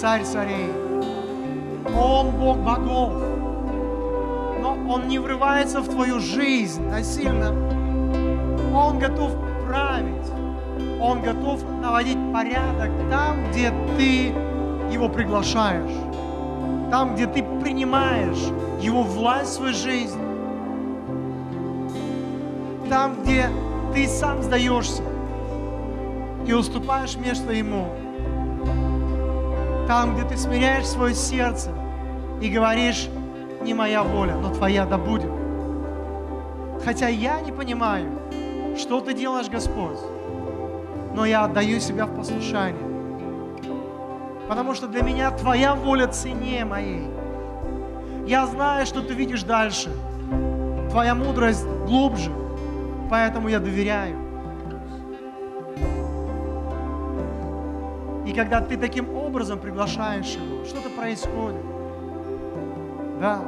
царь царей. Он Бог богов. Но Он не врывается в твою жизнь насильно. Он готов править. Он готов наводить порядок там, где ты его приглашаешь. Там, где ты принимаешь его власть в свою жизнь. Там, где ты сам сдаешься и уступаешь место Ему. Там, где ты смиряешь свое сердце и говоришь, не моя воля, но твоя да будет. Хотя я не понимаю, что ты делаешь, Господь, но я отдаю себя в послушание. Потому что для меня твоя воля ценнее моей. Я знаю, что ты видишь дальше. Твоя мудрость глубже. Поэтому я доверяю. Когда ты таким образом приглашаешь его, что-то происходит. Да.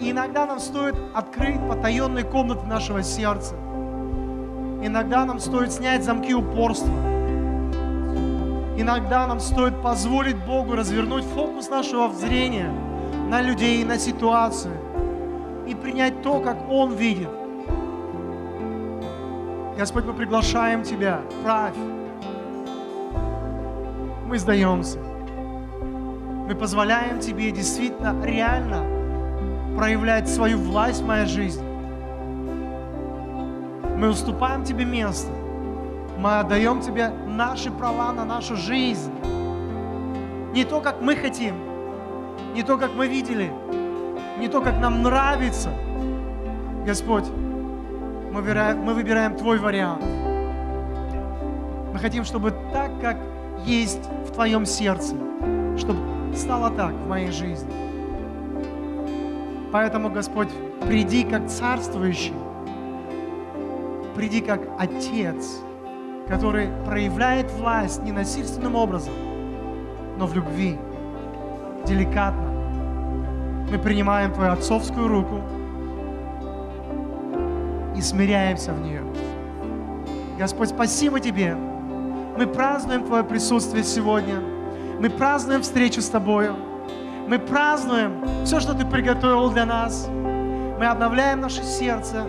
И иногда нам стоит открыть потаенные комнаты нашего сердца. Иногда нам стоит снять замки упорства. Иногда нам стоит позволить Богу развернуть фокус нашего зрения на людей, на ситуации и принять то, как Он видит. Господь, мы приглашаем Тебя, правь. Мы сдаемся. Мы позволяем Тебе действительно, реально проявлять свою власть в моей жизни. Мы уступаем Тебе место. Мы отдаем Тебе наши права на нашу жизнь. Не то, как мы хотим, не то, как мы видели, не то, как нам нравится. Господь, мы выбираем, мы выбираем Твой вариант. Мы хотим, чтобы так, как есть в Твоем сердце, чтобы стало так в моей жизни. Поэтому, Господь, приди как царствующий, приди как Отец, который проявляет власть не насильственным образом, но в любви, деликатно. Мы принимаем Твою отцовскую руку и смиряемся в нее. Господь, спасибо Тебе. Мы празднуем Твое присутствие сегодня. Мы празднуем встречу с Тобою. Мы празднуем все, что Ты приготовил для нас. Мы обновляем наше сердце,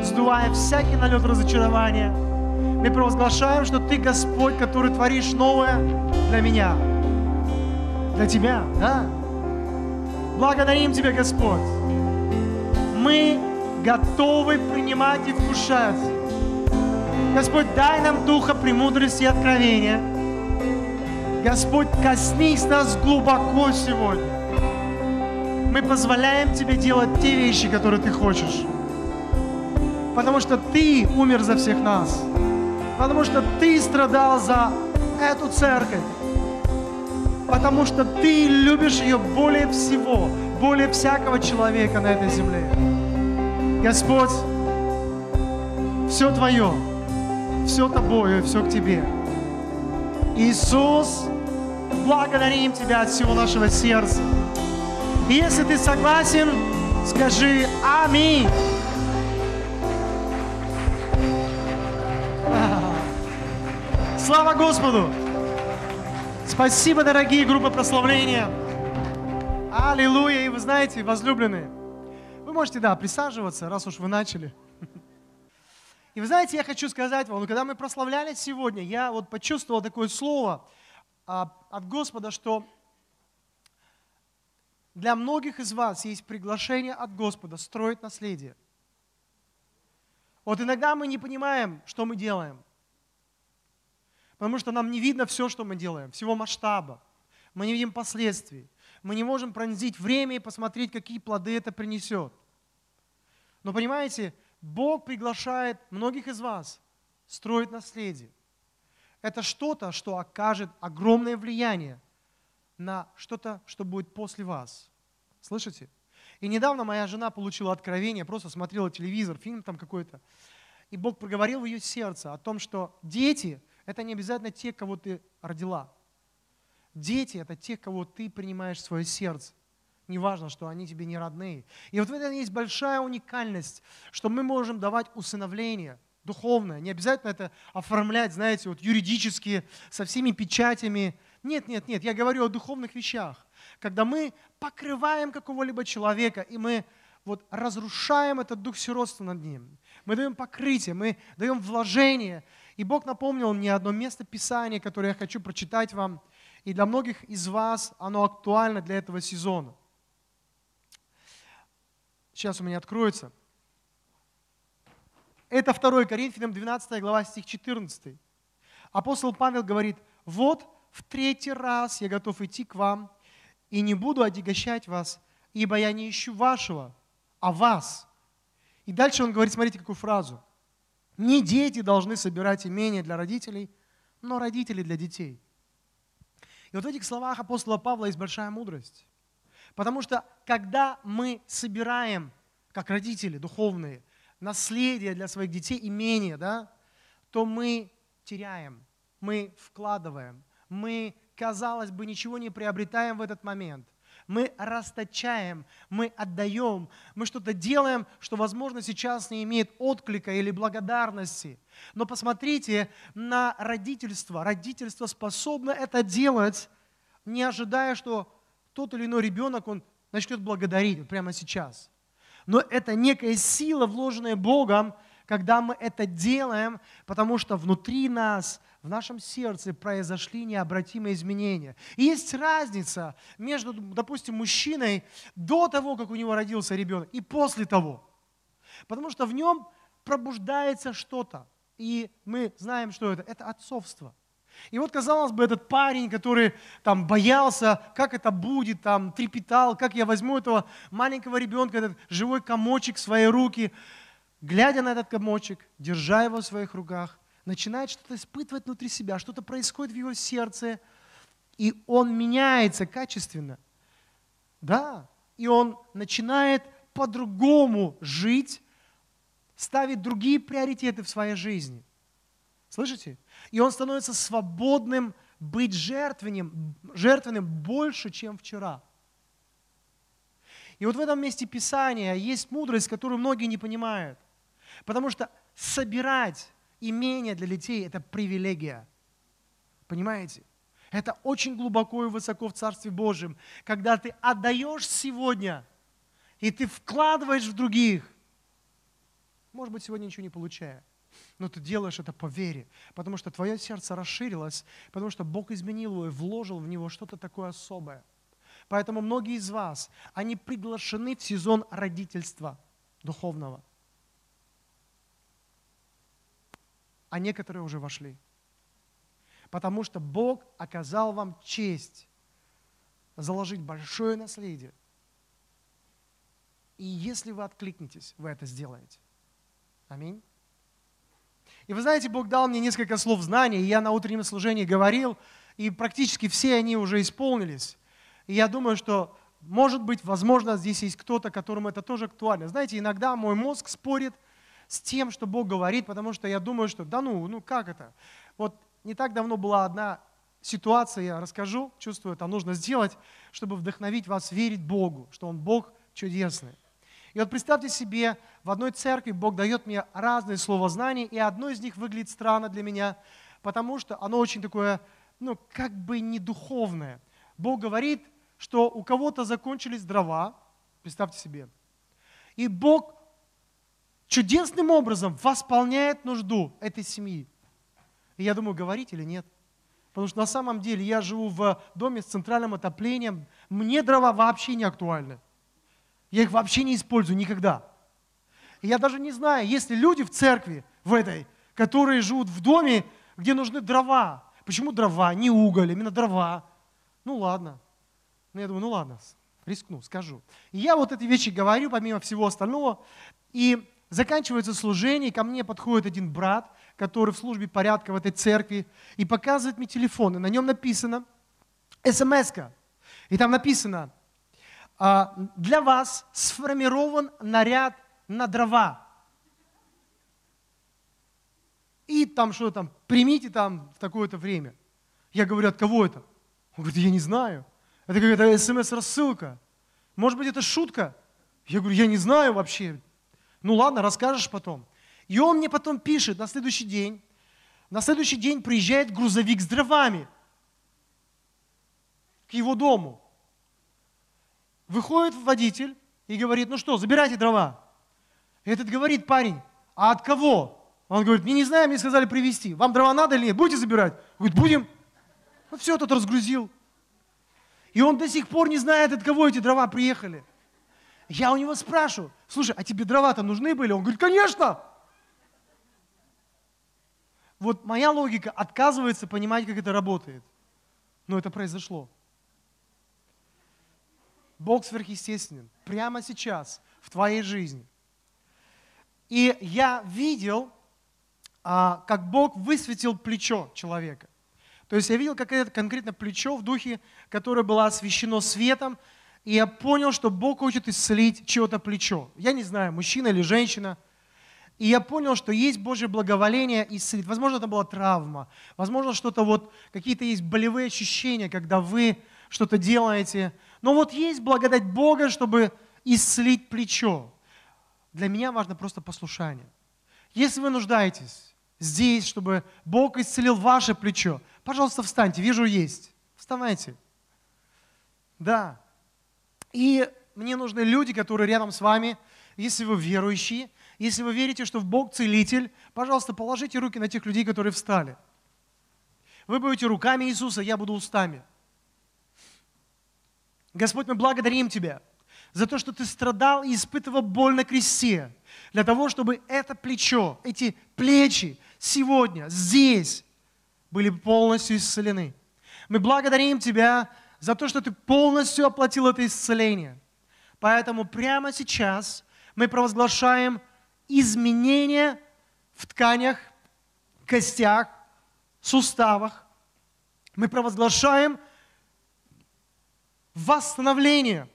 сдувая всякий налет разочарования. Мы провозглашаем, что Ты Господь, который творишь новое для меня, для Тебя, да? Благодарим Тебя, Господь. Мы готовы принимать и вкушать. Господь, дай нам духа премудрости и откровения. Господь, коснись нас глубоко сегодня. Мы позволяем Тебе делать те вещи, которые Ты хочешь. Потому что Ты умер за всех нас. Потому что Ты страдал за эту церковь. Потому что Ты любишь ее более всего, более всякого человека на этой земле. Господь, все Твое, все Тобою, все к Тебе. Иисус, благодарим Тебя от всего нашего сердца. И если ты согласен, скажи Аминь. Слава Господу! Спасибо, дорогие группы прославления. Аллилуйя! И вы знаете, возлюбленные, вы можете, да, присаживаться, раз уж вы начали. И вы знаете, я хочу сказать вам, когда мы прославляли сегодня, я вот почувствовал такое слово а, от Господа, что для многих из вас есть приглашение от Господа строить наследие. Вот иногда мы не понимаем, что мы делаем, потому что нам не видно все, что мы делаем, всего масштаба. Мы не видим последствий. Мы не можем пронзить время и посмотреть, какие плоды это принесет. Но понимаете, Бог приглашает многих из вас строить наследие. Это что-то, что окажет огромное влияние на что-то, что будет после вас. Слышите? И недавно моя жена получила откровение, просто смотрела телевизор, фильм там какой-то. И Бог проговорил в ее сердце о том, что дети – это не обязательно те, кого ты родила. Дети – это те, кого ты принимаешь в свое сердце. Неважно, что они тебе не родные. И вот в этом есть большая уникальность, что мы можем давать усыновление духовное. Не обязательно это оформлять, знаете, вот юридически, со всеми печатями, Нет, нет, нет, я говорю о духовных вещах. Когда мы покрываем какого-либо человека, и мы вот разрушаем этот дух сиротства над ним. Мы даем покрытие, мы даем вложение. И Бог напомнил мне одно место Писания, которое я хочу прочитать вам. И для многих из вас оно актуально для этого сезона. Сейчас у меня откроется. Это 2 Коринфянам 12 глава, стих 14. Апостол Павел говорит, вот в третий раз я готов идти к вам и не буду отягощать вас, ибо я не ищу вашего, а вас. И дальше он говорит, смотрите, какую фразу. Не дети должны собирать имения для родителей, но родители для детей. И вот в этих словах апостола Павла есть большая мудрость. Потому что когда мы собираем, как родители духовные, наследие для своих детей, имение, да, то мы теряем, мы вкладываем, мы, казалось бы, ничего не приобретаем в этот момент. Мы расточаем, мы отдаем, мы что-то делаем, что, возможно, сейчас не имеет отклика или благодарности. Но посмотрите на родительство. Родительство способно это делать, не ожидая, что тот или иной ребенок, он начнет благодарить прямо сейчас. Но это некая сила, вложенная Богом, когда мы это делаем, потому что внутри нас, в нашем сердце произошли необратимые изменения. И есть разница между, допустим, мужчиной до того, как у него родился ребенок, и после того. Потому что в нем пробуждается что-то. И мы знаем, что это. Это отцовство. И вот, казалось бы, этот парень, который там боялся, как это будет, там трепетал, как я возьму этого маленького ребенка, этот живой комочек в свои руки, глядя на этот комочек, держа его в своих руках, начинает что-то испытывать внутри себя, что-то происходит в его сердце, и он меняется качественно. Да, и он начинает по-другому жить, ставить другие приоритеты в своей жизни. Слышите? И он становится свободным быть жертвенным, жертвенным больше, чем вчера. И вот в этом месте Писания есть мудрость, которую многие не понимают. Потому что собирать имение для детей – это привилегия. Понимаете? Это очень глубоко и высоко в Царстве Божьем, когда ты отдаешь сегодня, и ты вкладываешь в других. Может быть, сегодня ничего не получая, но ты делаешь это по вере, потому что твое сердце расширилось, потому что Бог изменил его и вложил в него что-то такое особое. Поэтому многие из вас, они приглашены в сезон родительства духовного. а некоторые уже вошли. Потому что Бог оказал вам честь заложить большое наследие. И если вы откликнетесь, вы это сделаете. Аминь. И вы знаете, Бог дал мне несколько слов знаний, и я на утреннем служении говорил, и практически все они уже исполнились. И я думаю, что, может быть, возможно, здесь есть кто-то, которому это тоже актуально. Знаете, иногда мой мозг спорит – с тем, что Бог говорит, потому что я думаю, что да ну, ну как это? Вот не так давно была одна ситуация, я расскажу, чувствую, это нужно сделать, чтобы вдохновить вас верить Богу, что Он Бог чудесный. И вот представьте себе, в одной церкви Бог дает мне разные слова знаний, и одно из них выглядит странно для меня, потому что оно очень такое, ну, как бы не духовное. Бог говорит, что у кого-то закончились дрова, представьте себе, и Бог чудесным образом восполняет нужду этой семьи. И я думаю, говорить или нет. Потому что на самом деле я живу в доме с центральным отоплением. Мне дрова вообще не актуальны. Я их вообще не использую никогда. И я даже не знаю, есть ли люди в церкви, в этой, которые живут в доме, где нужны дрова. Почему дрова, не уголь, именно дрова? Ну ладно. Ну я думаю, ну ладно, рискну, скажу. И я вот эти вещи говорю, помимо всего остального. И Заканчивается служение, и ко мне подходит один брат, который в службе порядка в этой церкви, и показывает мне телефон, и на нем написано смс -ка. И там написано, «А, для вас сформирован наряд на дрова. И там что там, примите там в такое-то время. Я говорю, от кого это? Он говорит, я не знаю. Это какая-то смс-рассылка. Может быть, это шутка? Я говорю, я не знаю вообще. Ну ладно, расскажешь потом. И он мне потом пишет на следующий день. На следующий день приезжает грузовик с дровами. к его дому. Выходит водитель и говорит, ну что, забирайте дрова. Этот говорит, парень, а от кого? Он говорит, мне не знаю, мне сказали привезти. Вам дрова надо или нет? Будете забирать? Говорит, будем. Ну все, тот разгрузил. И он до сих пор не знает, от кого эти дрова приехали. Я у него спрашиваю, слушай, а тебе дрова-то нужны были? Он говорит, конечно. Вот моя логика отказывается понимать, как это работает. Но это произошло. Бог сверхъестественен прямо сейчас в твоей жизни. И я видел, а, как Бог высветил плечо человека. То есть я видел как это конкретно плечо в духе, которое было освещено светом, и я понял, что Бог хочет исцелить чье-то плечо. Я не знаю, мужчина или женщина. И я понял, что есть Божье благоволение исцелить. Возможно, это была травма. Возможно, что-то вот, какие-то есть болевые ощущения, когда вы что-то делаете. Но вот есть благодать Бога, чтобы исцелить плечо. Для меня важно просто послушание. Если вы нуждаетесь здесь, чтобы Бог исцелил ваше плечо, пожалуйста, встаньте, вижу есть. Вставайте. Да. И мне нужны люди, которые рядом с вами, если вы верующие, если вы верите, что в Бог целитель, пожалуйста, положите руки на тех людей, которые встали. Вы будете руками Иисуса, я буду устами. Господь, мы благодарим Тебя за то, что Ты страдал и испытывал боль на кресте, для того, чтобы это плечо, эти плечи сегодня, здесь, были полностью исцелены. Мы благодарим Тебя за то, что Ты полностью оплатил это исцеление. Поэтому прямо сейчас мы провозглашаем изменения в тканях, костях, суставах. Мы провозглашаем восстановление.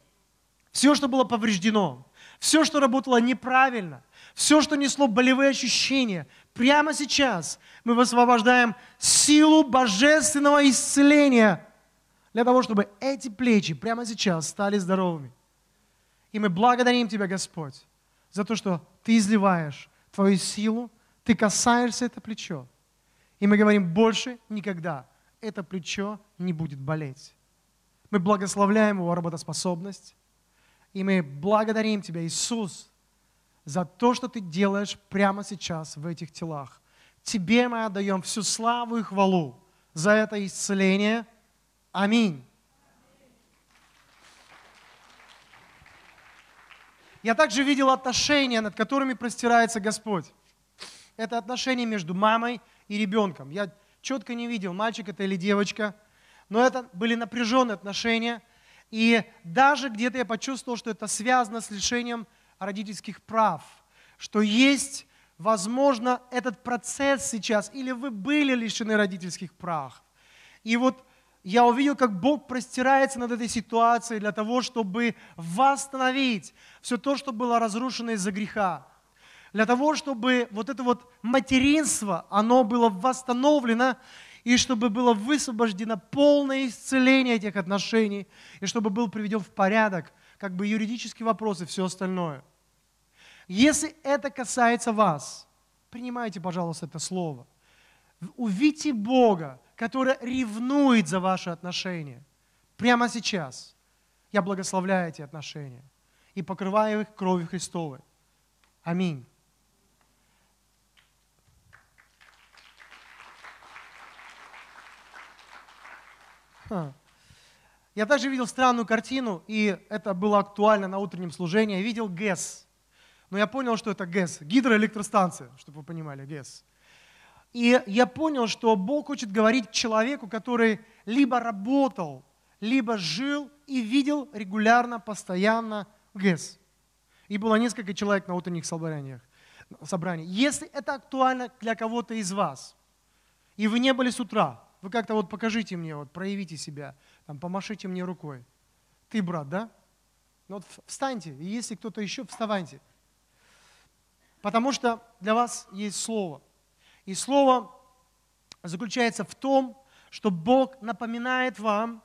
Все, что было повреждено, все, что работало неправильно, все, что несло болевые ощущения, прямо сейчас мы высвобождаем силу божественного исцеления для того, чтобы эти плечи прямо сейчас стали здоровыми. И мы благодарим Тебя, Господь, за то, что Ты изливаешь Твою силу, Ты касаешься это плечо. И мы говорим, больше никогда это плечо не будет болеть. Мы благословляем его работоспособность. И мы благодарим Тебя, Иисус, за то, что Ты делаешь прямо сейчас в этих телах. Тебе мы отдаем всю славу и хвалу за это исцеление. Аминь. Я также видел отношения, над которыми простирается Господь. Это отношения между мамой и ребенком. Я четко не видел, мальчик это или девочка, но это были напряженные отношения. И даже где-то я почувствовал, что это связано с лишением родительских прав, что есть, возможно, этот процесс сейчас, или вы были лишены родительских прав. И вот я увидел, как Бог простирается над этой ситуацией для того, чтобы восстановить все то, что было разрушено из-за греха. Для того, чтобы вот это вот материнство, оно было восстановлено, и чтобы было высвобождено полное исцеление этих отношений, и чтобы был приведен в порядок как бы юридические вопросы все остальное. Если это касается вас, принимайте, пожалуйста, это слово. Увидьте Бога, который ревнует за ваши отношения. Прямо сейчас я благословляю эти отношения и покрываю их кровью Христовой. Аминь. Я также видел странную картину, и это было актуально на утреннем служении. Я видел ГЭС. Но я понял, что это ГЭС, гидроэлектростанция, чтобы вы понимали, ГЭС. И я понял, что Бог хочет говорить человеку, который либо работал, либо жил и видел регулярно, постоянно ГЭС. И было несколько человек на утренних собраниях. собраниях. Если это актуально для кого-то из вас, и вы не были с утра, вы как-то вот покажите мне, вот проявите себя, там, помашите мне рукой. Ты, брат, да? Ну вот встаньте, и если кто-то еще, вставайте. Потому что для вас есть слово – и слово заключается в том, что Бог напоминает вам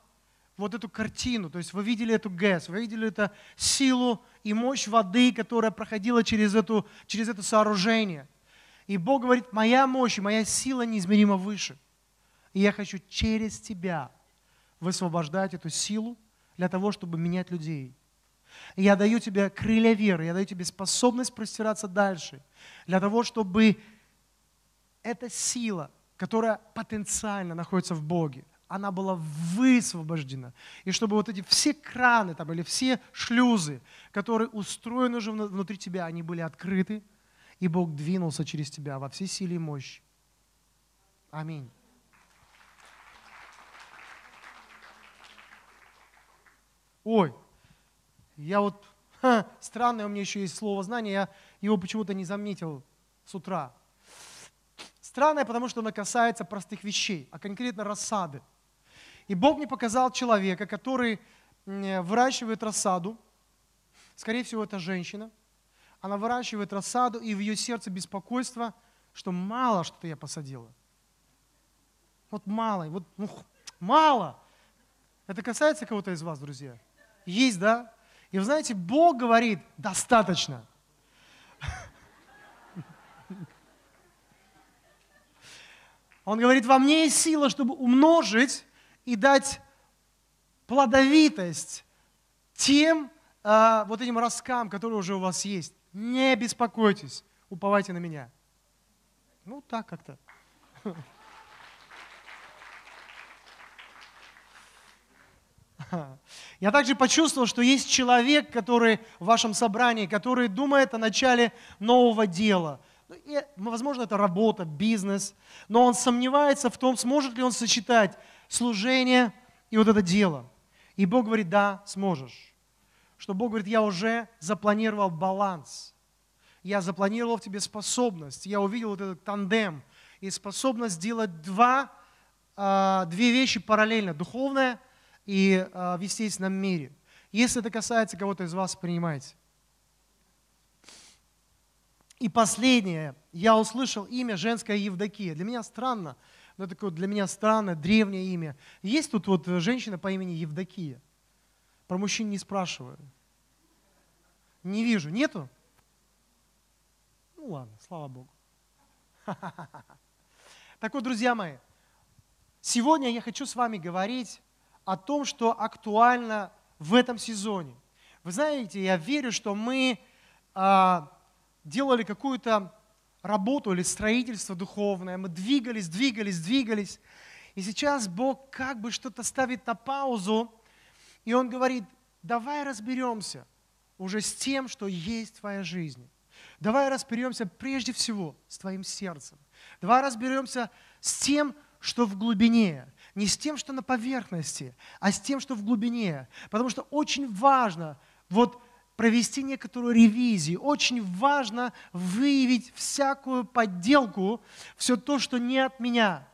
вот эту картину, то есть вы видели эту ГЭС, вы видели эту силу и мощь воды, которая проходила через, эту, через это сооружение. И Бог говорит, моя мощь и моя сила неизмеримо выше. И я хочу через тебя высвобождать эту силу для того, чтобы менять людей. И я даю тебе крылья веры, я даю тебе способность простираться дальше, для того, чтобы эта сила, которая потенциально находится в Боге, она была высвобождена. И чтобы вот эти все краны там, или все шлюзы, которые устроены уже внутри тебя, они были открыты, и Бог двинулся через тебя во всей силе и мощи. Аминь. Ой, я вот, ха, странное у меня еще есть слово знание, я его почему-то не заметил с утра. Странное, потому что оно касается простых вещей, а конкретно рассады. И Бог мне показал человека, который выращивает рассаду. Скорее всего, это женщина. Она выращивает рассаду, и в ее сердце беспокойство, что мало что-то я посадила. Вот мало, вот ну, мало. Это касается кого-то из вас, друзья? Есть, да? И вы знаете, Бог говорит, достаточно. Он говорит, во мне есть сила, чтобы умножить и дать плодовитость тем э, вот этим росткам, которые уже у вас есть. Не беспокойтесь, уповайте на меня. Ну, так как-то. Я также почувствовал, что есть человек, который в вашем собрании, который думает о начале нового дела. Ну, и, возможно, это работа, бизнес, но он сомневается в том, сможет ли он сочетать служение и вот это дело. И Бог говорит, да, сможешь. Что Бог говорит, я уже запланировал баланс. Я запланировал в тебе способность. Я увидел вот этот тандем и способность сделать два, а, две вещи параллельно. Духовное – и э, в естественном мире. Если это касается кого-то из вас, принимайте. И последнее, я услышал имя женская Евдокия. Для меня странно, но такое для меня странное, древнее имя. Есть тут вот женщина по имени Евдокия? Про мужчин не спрашиваю. Не вижу. Нету? Ну ладно, слава Богу. Так вот, друзья мои, сегодня я хочу с вами говорить о том, что актуально в этом сезоне. Вы знаете, я верю, что мы а, делали какую-то работу или строительство духовное, мы двигались, двигались, двигались, и сейчас Бог как бы что-то ставит на паузу, и Он говорит, давай разберемся уже с тем, что есть в твоей жизни. Давай разберемся прежде всего с твоим сердцем. Давай разберемся с тем, что в глубине не с тем, что на поверхности, а с тем, что в глубине. Потому что очень важно вот провести некоторую ревизию, очень важно выявить всякую подделку, все то, что не от меня.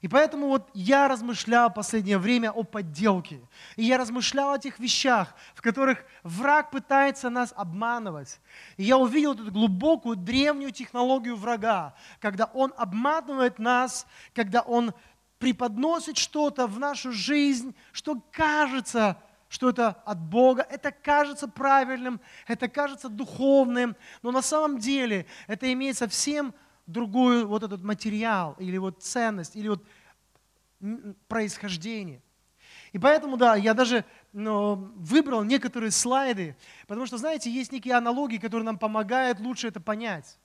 И поэтому вот я размышлял последнее время о подделке. И я размышлял о тех вещах, в которых враг пытается нас обманывать. И я увидел эту глубокую древнюю технологию врага, когда он обманывает нас, когда он преподносит что-то в нашу жизнь, что кажется, что это от Бога, это кажется правильным, это кажется духовным, но на самом деле это имеет совсем другой вот этот материал, или вот ценность, или вот происхождение. И поэтому, да, я даже ну, выбрал некоторые слайды, потому что, знаете, есть некие аналогии, которые нам помогают лучше это понять.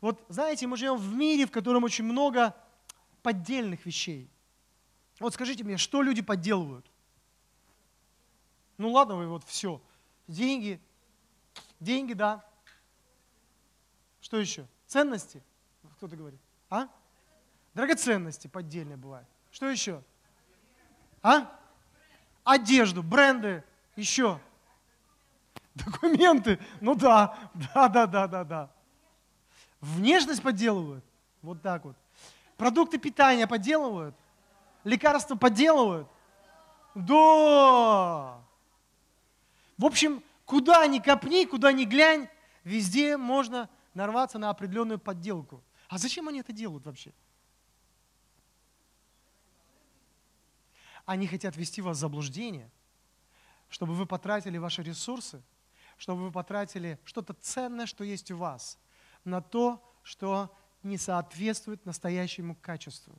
Вот, знаете, мы живем в мире, в котором очень много поддельных вещей. Вот скажите мне, что люди подделывают? Ну ладно, вы вот все. Деньги. Деньги, да. Что еще? Ценности? Кто-то говорит. А? Драгоценности поддельные бывают. Что еще? А? Одежду, бренды, еще. Документы. Ну да, да, да, да, да, да. Внешность подделывают. Вот так вот. Продукты питания подделывают? Лекарства подделывают? Да! В общем, куда ни копни, куда ни глянь, везде можно нарваться на определенную подделку. А зачем они это делают вообще? Они хотят ввести вас в заблуждение, чтобы вы потратили ваши ресурсы, чтобы вы потратили что-то ценное, что есть у вас, на то, что не соответствует настоящему качеству,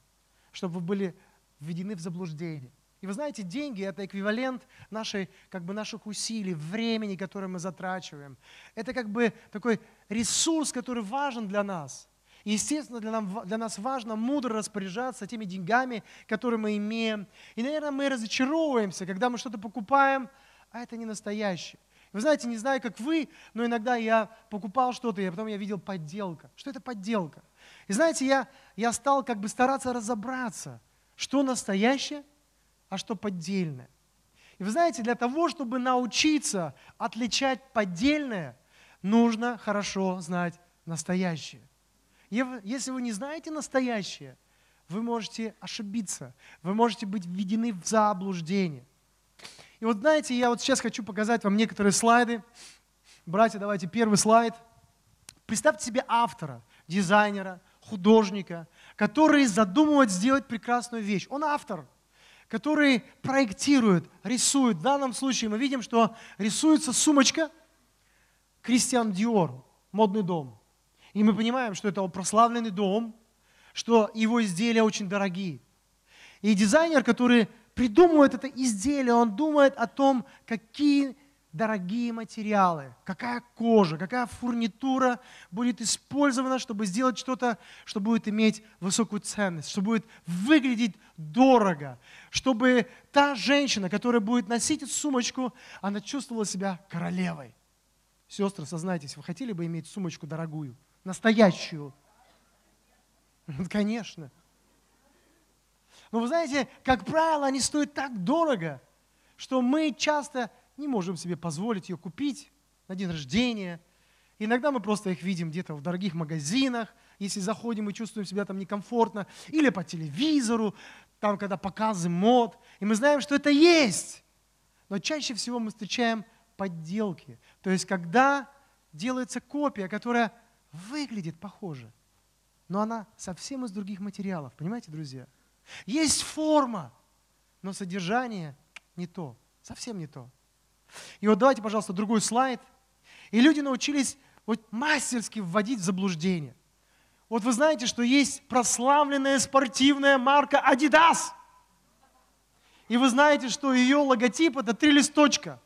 чтобы вы были введены в заблуждение. И вы знаете, деньги – это эквивалент нашей, как бы наших усилий, времени, которое мы затрачиваем. Это как бы такой ресурс, который важен для нас. И, естественно, для, нам, для нас важно мудро распоряжаться теми деньгами, которые мы имеем. И, наверное, мы разочаровываемся, когда мы что-то покупаем, а это не настоящее. Вы знаете, не знаю, как вы, но иногда я покупал что-то, и потом я видел подделка. Что это подделка? И знаете, я, я стал как бы стараться разобраться, что настоящее, а что поддельное. И вы знаете, для того, чтобы научиться отличать поддельное, нужно хорошо знать настоящее. Если вы не знаете настоящее, вы можете ошибиться, вы можете быть введены в заблуждение. И вот знаете, я вот сейчас хочу показать вам некоторые слайды. Братья, давайте первый слайд. Представьте себе автора, дизайнера, художника, который задумывает сделать прекрасную вещь. Он автор, который проектирует, рисует. В данном случае мы видим, что рисуется сумочка Кристиан Диор, модный дом. И мы понимаем, что это прославленный дом, что его изделия очень дорогие. И дизайнер, который придумывает это изделие, он думает о том, какие дорогие материалы, какая кожа, какая фурнитура будет использована, чтобы сделать что-то, что будет иметь высокую ценность, что будет выглядеть дорого, чтобы та женщина, которая будет носить эту сумочку, она чувствовала себя королевой. Сестры, сознайтесь, вы хотели бы иметь сумочку дорогую, настоящую? Конечно. Но вы знаете, как правило, они стоят так дорого, что мы часто не можем себе позволить ее купить на день рождения. Иногда мы просто их видим где-то в дорогих магазинах, если заходим и чувствуем себя там некомфортно, или по телевизору, там, когда показы мод, и мы знаем, что это есть. Но чаще всего мы встречаем подделки. То есть, когда делается копия, которая выглядит похоже, но она совсем из других материалов. Понимаете, друзья? Есть форма, но содержание не то, совсем не то. И вот давайте, пожалуйста, другой слайд. И люди научились вот мастерски вводить в заблуждение. Вот вы знаете, что есть прославленная спортивная марка Adidas. И вы знаете, что ее логотип это три листочка.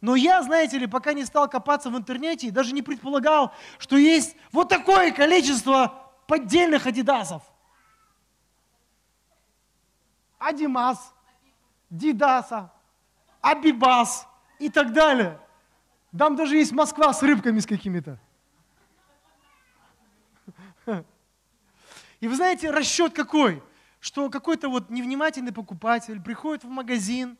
Но я, знаете ли, пока не стал копаться в интернете и даже не предполагал, что есть вот такое количество поддельных адидасов. Адимас, Дидаса, Абибас и так далее. Там даже есть Москва с рыбками с какими-то. И вы знаете, расчет какой? Что какой-то вот невнимательный покупатель приходит в магазин,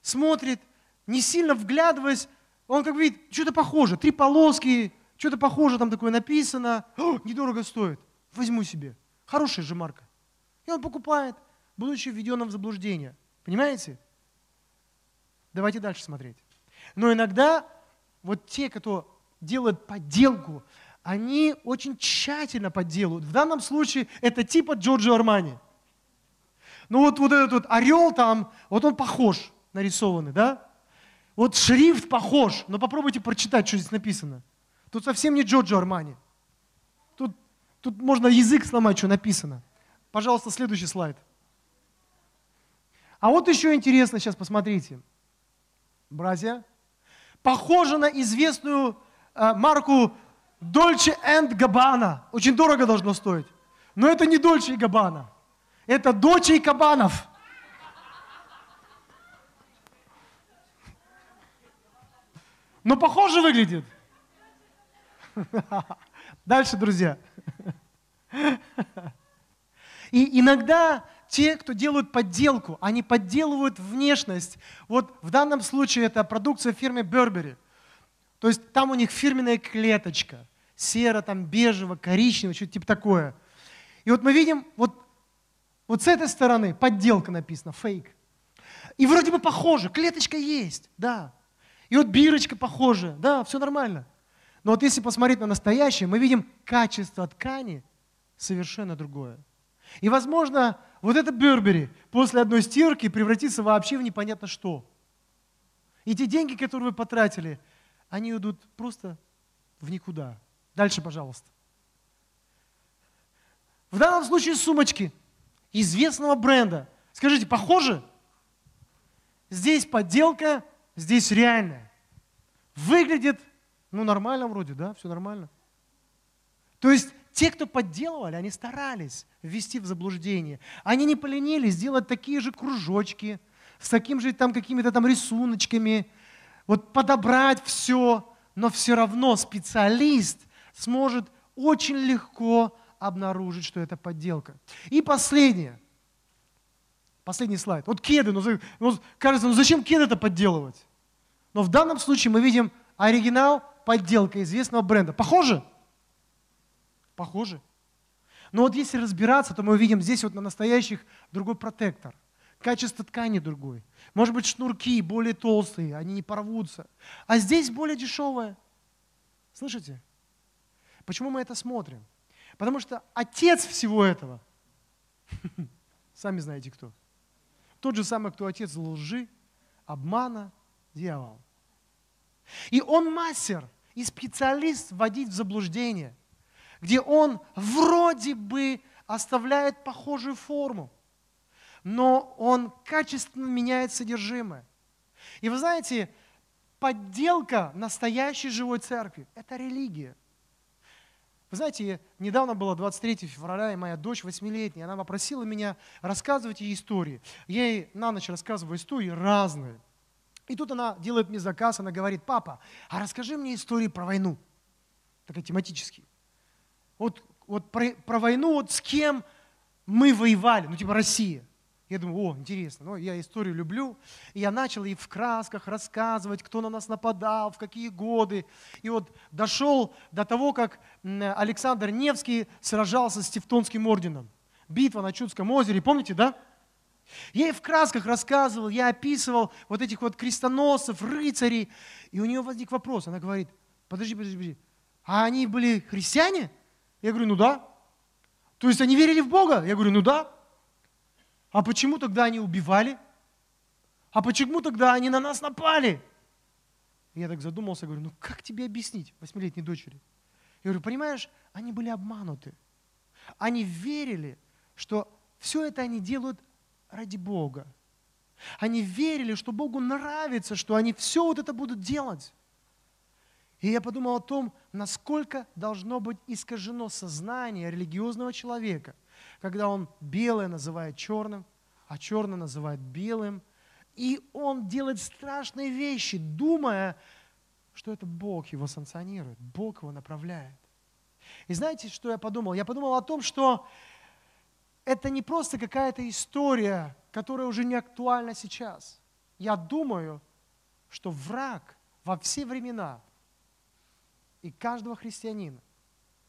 смотрит, не сильно вглядываясь, он как видит, что-то похоже, три полоски, что-то похоже там такое написано, недорого стоит, возьму себе, хорошая же марка. И он покупает, будучи введенным в заблуждение. Понимаете? Давайте дальше смотреть. Но иногда вот те, кто делают подделку, они очень тщательно подделывают. В данном случае это типа Джорджо Армани. Ну вот, вот этот вот орел там, вот он похож нарисованный, да? Вот шрифт похож, но попробуйте прочитать, что здесь написано. Тут совсем не Джорджо Армани. Тут, тут можно язык сломать, что написано. Пожалуйста, следующий слайд. А вот еще интересно, сейчас посмотрите братья, похожа на известную э, марку Dolce Gabbana. Очень дорого должно стоить. Но это не Dolce Gabbana. Это Дочи и Кабанов. Но похоже выглядит. Дальше, друзья. И иногда те, кто делают подделку, они подделывают внешность. Вот в данном случае это продукция фирмы Burberry. То есть там у них фирменная клеточка. Серо, там бежево, коричнево, что-то типа такое. И вот мы видим, вот, вот с этой стороны подделка написана, фейк. И вроде бы похоже, клеточка есть, да. И вот бирочка похожа, да, все нормально. Но вот если посмотреть на настоящее, мы видим качество ткани совершенно другое. И, возможно, вот это Бербери после одной стирки превратится вообще в непонятно что. И те деньги, которые вы потратили, они идут просто в никуда. Дальше, пожалуйста. В данном случае сумочки известного бренда. Скажите, похоже? здесь подделка, здесь реальная. Выглядит, ну, нормально вроде, да, все нормально. То есть те, кто подделывали, они старались ввести в заблуждение. Они не поленились сделать такие же кружочки, с таким же там какими-то там рисуночками, вот подобрать все, но все равно специалист сможет очень легко обнаружить, что это подделка. И последнее. Последний слайд. Вот кеды. Ну, ну, кажется, ну зачем кеды это подделывать? Но в данном случае мы видим оригинал, подделка известного бренда. Похоже? Похоже. Но вот если разбираться, то мы увидим здесь вот на настоящих другой протектор. Качество ткани другой. Может быть, шнурки более толстые, они не порвутся. А здесь более дешевое. Слышите? Почему мы это смотрим? Потому что отец всего этого, сами знаете кто, тот же самый, кто отец лжи, обмана, дьявол. И он мастер и специалист вводить в заблуждение, где он вроде бы оставляет похожую форму, но он качественно меняет содержимое. И вы знаете, подделка настоящей живой церкви – это религия. Вы знаете, недавно было 23 февраля, и моя дочь восьмилетняя, она попросила меня рассказывать ей истории. Я ей на ночь рассказываю истории разные. И тут она делает мне заказ, она говорит, папа, а расскажи мне истории про войну. Такая тематические. Вот, вот про, про войну, вот с кем мы воевали, ну типа Россия. Я думаю, о, интересно, ну, я историю люблю. И я начал ей в красках рассказывать, кто на нас нападал, в какие годы. И вот дошел до того, как Александр Невский сражался с Тевтонским орденом. Битва на Чудском озере, помните, да? Я ей в красках рассказывал, я описывал вот этих вот крестоносцев, рыцарей. И у нее возник вопрос, она говорит, подожди, подожди, подожди, а они были христиане? Я говорю, ну да. То есть они верили в Бога? Я говорю, ну да. А почему тогда они убивали? А почему тогда они на нас напали? Я так задумался, говорю, ну как тебе объяснить восьмилетней дочери? Я говорю, понимаешь, они были обмануты. Они верили, что все это они делают ради Бога. Они верили, что Богу нравится, что они все вот это будут делать. И я подумал о том, насколько должно быть искажено сознание религиозного человека – когда он белое называет черным, а черное называет белым. И он делает страшные вещи, думая, что это Бог его санкционирует, Бог его направляет. И знаете, что я подумал? Я подумал о том, что это не просто какая-то история, которая уже не актуальна сейчас. Я думаю, что враг во все времена и каждого христианина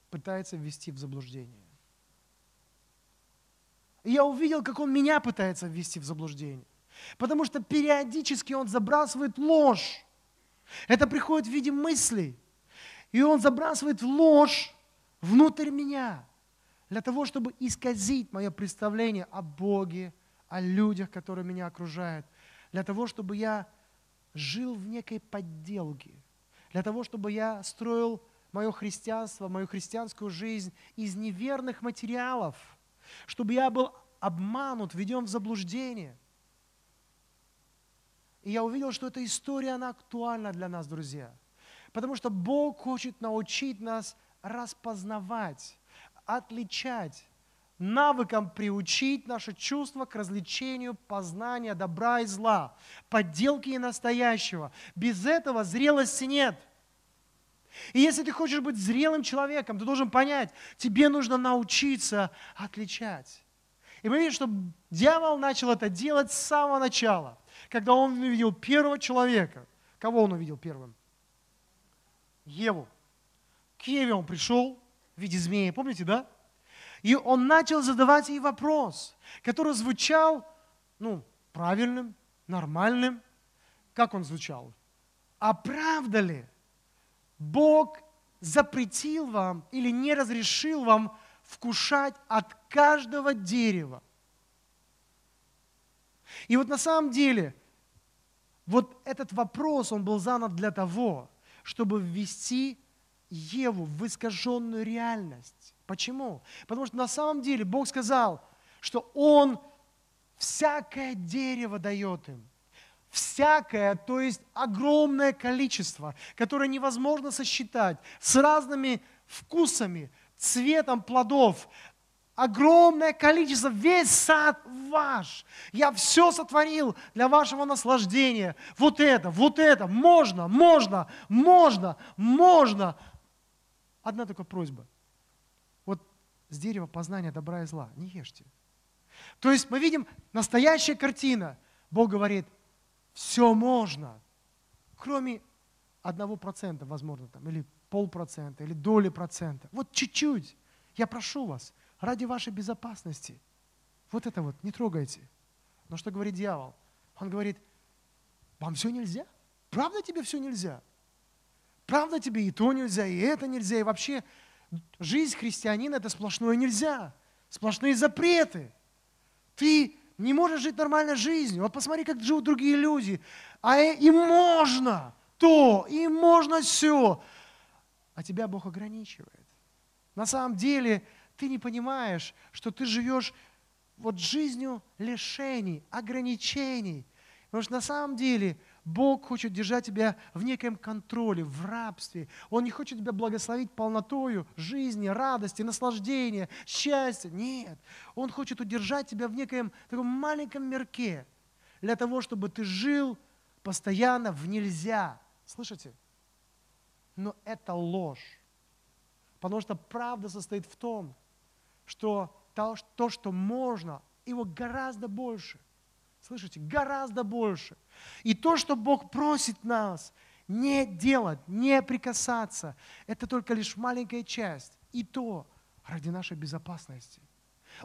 пытается ввести в заблуждение. И я увидел, как он меня пытается ввести в заблуждение. Потому что периодически он забрасывает ложь. Это приходит в виде мыслей. И он забрасывает ложь внутрь меня. Для того, чтобы исказить мое представление о Боге, о людях, которые меня окружают. Для того, чтобы я жил в некой подделке. Для того, чтобы я строил мое христианство, мою христианскую жизнь из неверных материалов – чтобы я был обманут, введен в заблуждение. И я увидел, что эта история, она актуальна для нас, друзья. Потому что Бог хочет научить нас распознавать, отличать, навыкам приучить наше чувство к развлечению познания добра и зла, подделки и настоящего. Без этого зрелости нет. И если ты хочешь быть зрелым человеком, ты должен понять, тебе нужно научиться отличать. И мы видим, что дьявол начал это делать с самого начала, когда он увидел первого человека. Кого он увидел первым? Еву. К Еве он пришел в виде змеи, помните, да? И он начал задавать ей вопрос, который звучал, ну, правильным, нормальным. Как он звучал? А правда ли, Бог запретил вам или не разрешил вам вкушать от каждого дерева. И вот на самом деле, вот этот вопрос, он был занят для того, чтобы ввести Еву в искаженную реальность. Почему? Потому что на самом деле Бог сказал, что Он всякое дерево дает им. всякое, то есть огромное количество, которое невозможно сосчитать, с разными вкусами, цветом плодов, огромное количество, весь сад ваш. Я все сотворил для вашего наслаждения. Вот это, вот это, можно, можно, можно, можно. Одна только просьба. С дерева познания добра и зла не ешьте. То есть мы видим настоящая картина. Бог говорит, все можно, кроме одного процента, возможно, там, или полпроцента, или доли процента. Вот чуть-чуть. Я прошу вас, ради вашей безопасности. Вот это вот, не трогайте. Но что говорит дьявол? Он говорит, вам все нельзя? Правда тебе все нельзя? Правда тебе и то нельзя, и это нельзя, и вообще жизнь христианина это сплошное нельзя, сплошные запреты. Ты не можешь жить нормальной жизнью. Вот посмотри, как живут другие люди. А им можно то, им можно все. А тебя Бог ограничивает. На самом деле, ты не понимаешь, что ты живешь вот жизнью лишений, ограничений. Потому что на самом деле Бог хочет держать тебя в неком контроле, в рабстве. Он не хочет тебя благословить полнотою жизни, радости, наслаждения, счастья. Нет. Он хочет удержать тебя в некоем таком маленьком мирке для того, чтобы ты жил постоянно в нельзя. Слышите? Но это ложь. Потому что правда состоит в том, что то, что можно, его гораздо больше. Слышите, гораздо больше. И то, что Бог просит нас не делать, не прикасаться, это только лишь маленькая часть. И то ради нашей безопасности.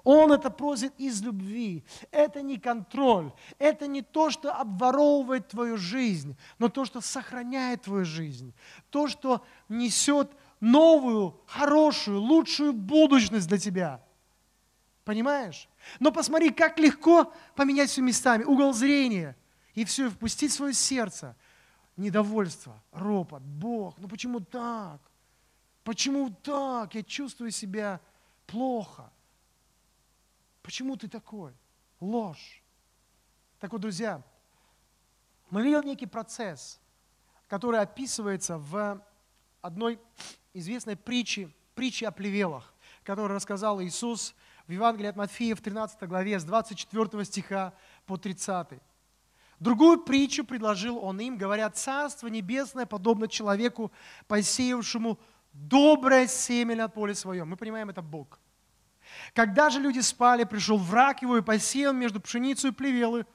Он это просит из любви. Это не контроль. Это не то, что обворовывает твою жизнь, но то, что сохраняет твою жизнь. То, что несет новую, хорошую, лучшую будущность для тебя. Понимаешь? Но посмотри, как легко поменять все местами. Угол зрения. И все, впустить в свое сердце. Недовольство, ропот. Бог, ну почему так? Почему так? Я чувствую себя плохо. Почему ты такой? Ложь. Так вот, друзья, мы видим некий процесс, который описывается в одной известной притче, притче о плевелах, которую рассказал Иисус в Евангелии от Матфея в 13 главе с 24 стиха по 30. Другую притчу предложил он им, говоря, «Царство небесное подобно человеку, посеявшему доброе семя на поле своем». Мы понимаем, это Бог. Когда же люди спали, пришел враг его и посеял между пшеницей и плевелы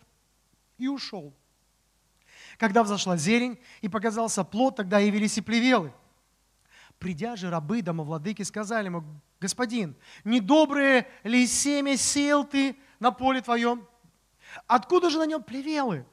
и ушел. Когда взошла зелень и показался плод, тогда явились и плевелы. Придя же рабы домовладыки сказали ему, господин, недоброе ли семя сел ты на поле твоем? Откуда же на нем плевелы?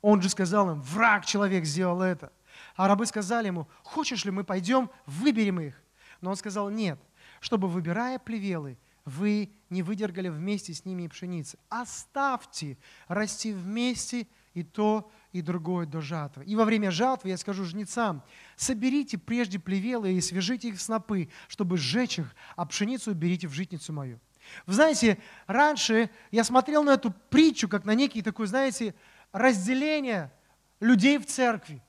Он же сказал им, враг человек сделал это. А рабы сказали ему, хочешь ли мы пойдем, выберем их? Но он сказал, нет, чтобы, выбирая плевелы, вы не выдергали вместе с ними и пшеницы. Оставьте расти вместе и то, и другое до жатвы. И во время жатвы я скажу жнецам, соберите прежде плевелы и свяжите их в снопы, чтобы сжечь их, а пшеницу берите в житницу мою. Вы знаете, раньше я смотрел на эту притчу, как на некий такой, знаете, разделение людей в церкви,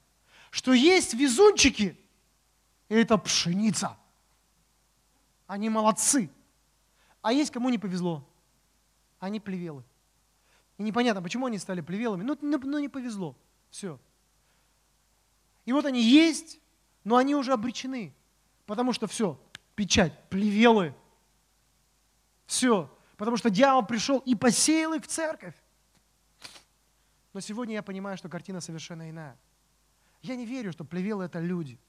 что есть везунчики, и это пшеница. Они молодцы. А есть кому не повезло. Они плевелы. И непонятно, почему они стали плевелами. Ну, ну, ну не повезло. Все. И вот они есть, но они уже обречены. Потому что все, печать, плевелы. Все. Потому что дьявол пришел и посеял их в церковь. Но сегодня я понимаю, что картина совершенно иная. Я не верю, что плевелы – это люди.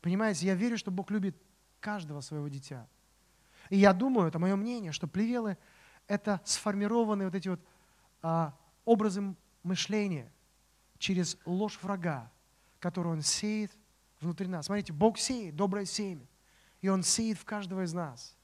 Понимаете, я верю, что Бог любит каждого своего дитя. И я думаю, это мое мнение, что плевелы – это сформированные вот эти вот образом мышления через ложь врага, которую он сеет внутри нас. Смотрите, Бог сеет доброе семя, и Он сеет в каждого из нас.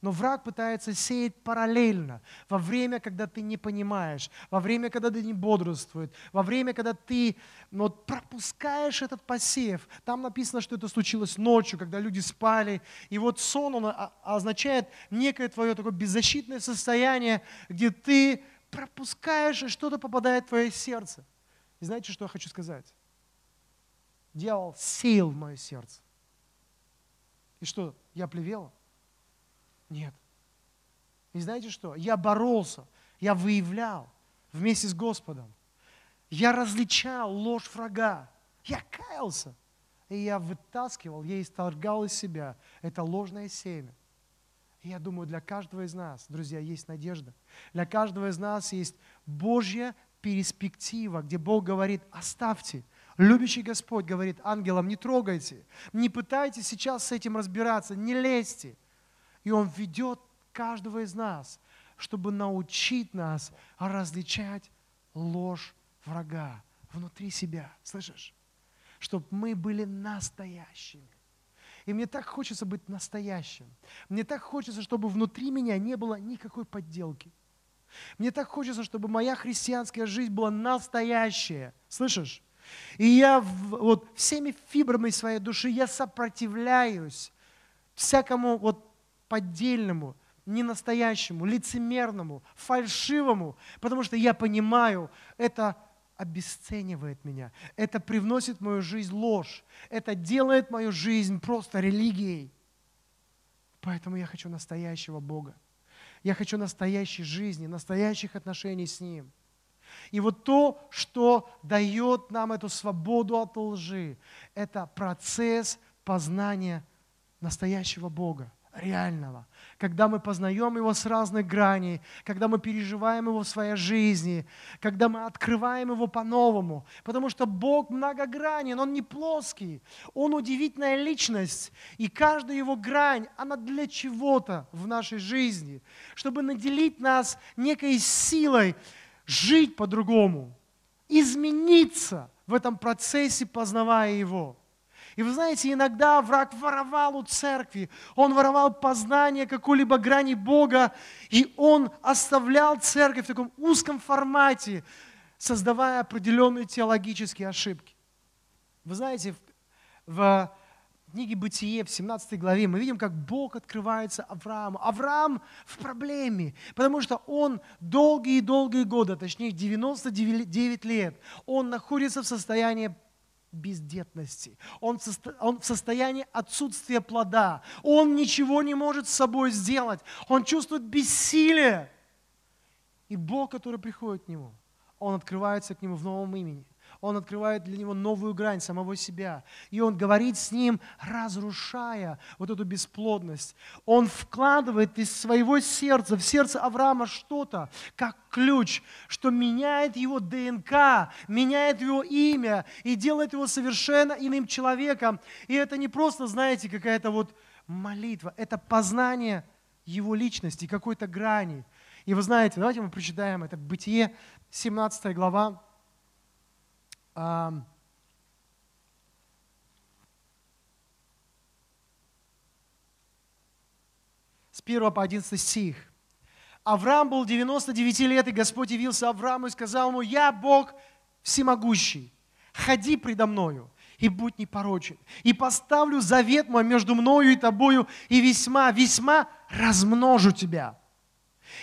Но враг пытается сеять параллельно, во время, когда ты не понимаешь, во время, когда ты не бодрствует, во время, когда ты ну, вот, пропускаешь этот посев. Там написано, что это случилось ночью, когда люди спали. И вот сон, он означает некое твое такое беззащитное состояние, где ты пропускаешь, и что-то попадает в твое сердце. И знаете, что я хочу сказать? Дьявол сеял в мое сердце. И что, я плевел? Нет. И знаете что? Я боролся, я выявлял вместе с Господом. Я различал ложь врага. Я каялся. И я вытаскивал, я исторгал из себя это ложное семя. И я думаю, для каждого из нас, друзья, есть надежда. Для каждого из нас есть Божья перспектива, где Бог говорит, оставьте. Любящий Господь говорит ангелам, не трогайте, не пытайтесь сейчас с этим разбираться, не лезьте. И Он ведет каждого из нас, чтобы научить нас различать ложь врага внутри себя. Слышишь? Чтобы мы были настоящими. И мне так хочется быть настоящим. Мне так хочется, чтобы внутри меня не было никакой подделки. Мне так хочется, чтобы моя христианская жизнь была настоящая. Слышишь? И я вот всеми фибрами своей души я сопротивляюсь всякому вот поддельному, ненастоящему, лицемерному, фальшивому, потому что я понимаю, это обесценивает меня. Это привносит в мою жизнь ложь. Это делает мою жизнь просто религией. Поэтому я хочу настоящего Бога. Я хочу настоящей жизни, настоящих отношений с Ним. И вот то, что дает нам эту свободу от лжи, это процесс познания настоящего Бога реального, когда мы познаем Его с разных граней, когда мы переживаем Его в своей жизни, когда мы открываем Его по-новому. Потому что Бог многогранен, Он не плоский, Он удивительная личность. И каждая Его грань, она для чего-то в нашей жизни, чтобы наделить нас некой силой жить по-другому, измениться в этом процессе, познавая Его – и вы знаете, иногда враг воровал у церкви, он воровал познание какой-либо грани Бога, и он оставлял церковь в таком узком формате, создавая определенные теологические ошибки. Вы знаете, в, в книге «Бытие» в 17 главе мы видим, как Бог открывается Аврааму. Авраам в проблеме, потому что он долгие-долгие годы, точнее 99 лет, он находится в состоянии бездетности. Он он в состоянии отсутствия плода. Он ничего не может с собой сделать. Он чувствует бессилие. И Бог, который приходит к нему, он открывается к нему в новом имени он открывает для него новую грань самого себя. И он говорит с ним, разрушая вот эту бесплодность. Он вкладывает из своего сердца, в сердце Авраама что-то, как ключ, что меняет его ДНК, меняет его имя и делает его совершенно иным человеком. И это не просто, знаете, какая-то вот молитва, это познание его личности, какой-то грани. И вы знаете, давайте мы прочитаем это Бытие, 17 глава, с 1 по 11 стих. Авраам был 99 лет, и Господь явился Аврааму и сказал ему, «Я Бог всемогущий, ходи предо мною и будь непорочен, и поставлю завет мой между мною и тобою, и весьма, весьма размножу тебя.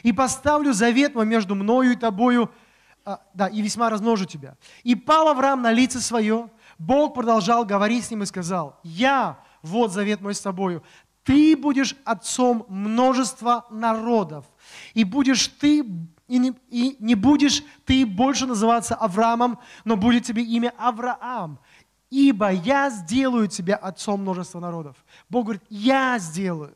И поставлю завет мой между мною и тобою, а, да, и весьма размножу тебя. И пал Авраам на лице свое, Бог продолжал говорить с ним и сказал, я, вот завет мой с тобою, ты будешь отцом множества народов, и будешь ты, и не, и не будешь ты больше называться Авраамом, но будет тебе имя Авраам, ибо я сделаю тебя отцом множества народов. Бог говорит, я сделаю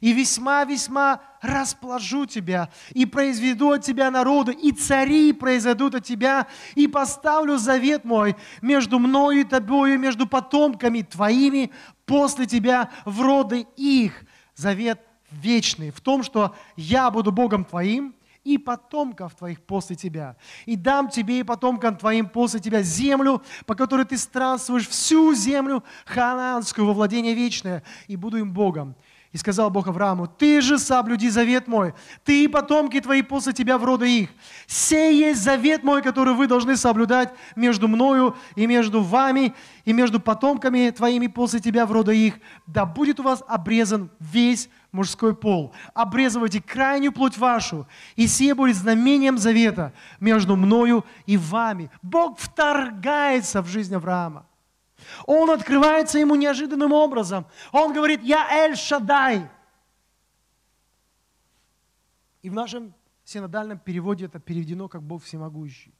и весьма-весьма расположу тебя, и произведу от тебя народы, и цари произойдут от тебя, и поставлю завет мой между мною и тобою, между потомками твоими после тебя в роды их. Завет вечный в том, что я буду Богом твоим, и потомков твоих после тебя. И дам тебе и потомкам твоим после тебя землю, по которой ты странствуешь, всю землю ханаанскую во владение вечное, и буду им Богом. И сказал Бог Аврааму, ты же соблюди завет мой, ты и потомки твои после тебя в роды их. Сей есть завет мой, который вы должны соблюдать между мною и между вами, и между потомками твоими после тебя в роды их. Да будет у вас обрезан весь мужской пол. Обрезывайте крайнюю плоть вашу, и сие будет знамением завета между мною и вами. Бог вторгается в жизнь Авраама. Он открывается ему неожиданным образом. Он говорит, я Эль-Шадай. И в нашем синодальном переводе это переведено как Бог всемогущий.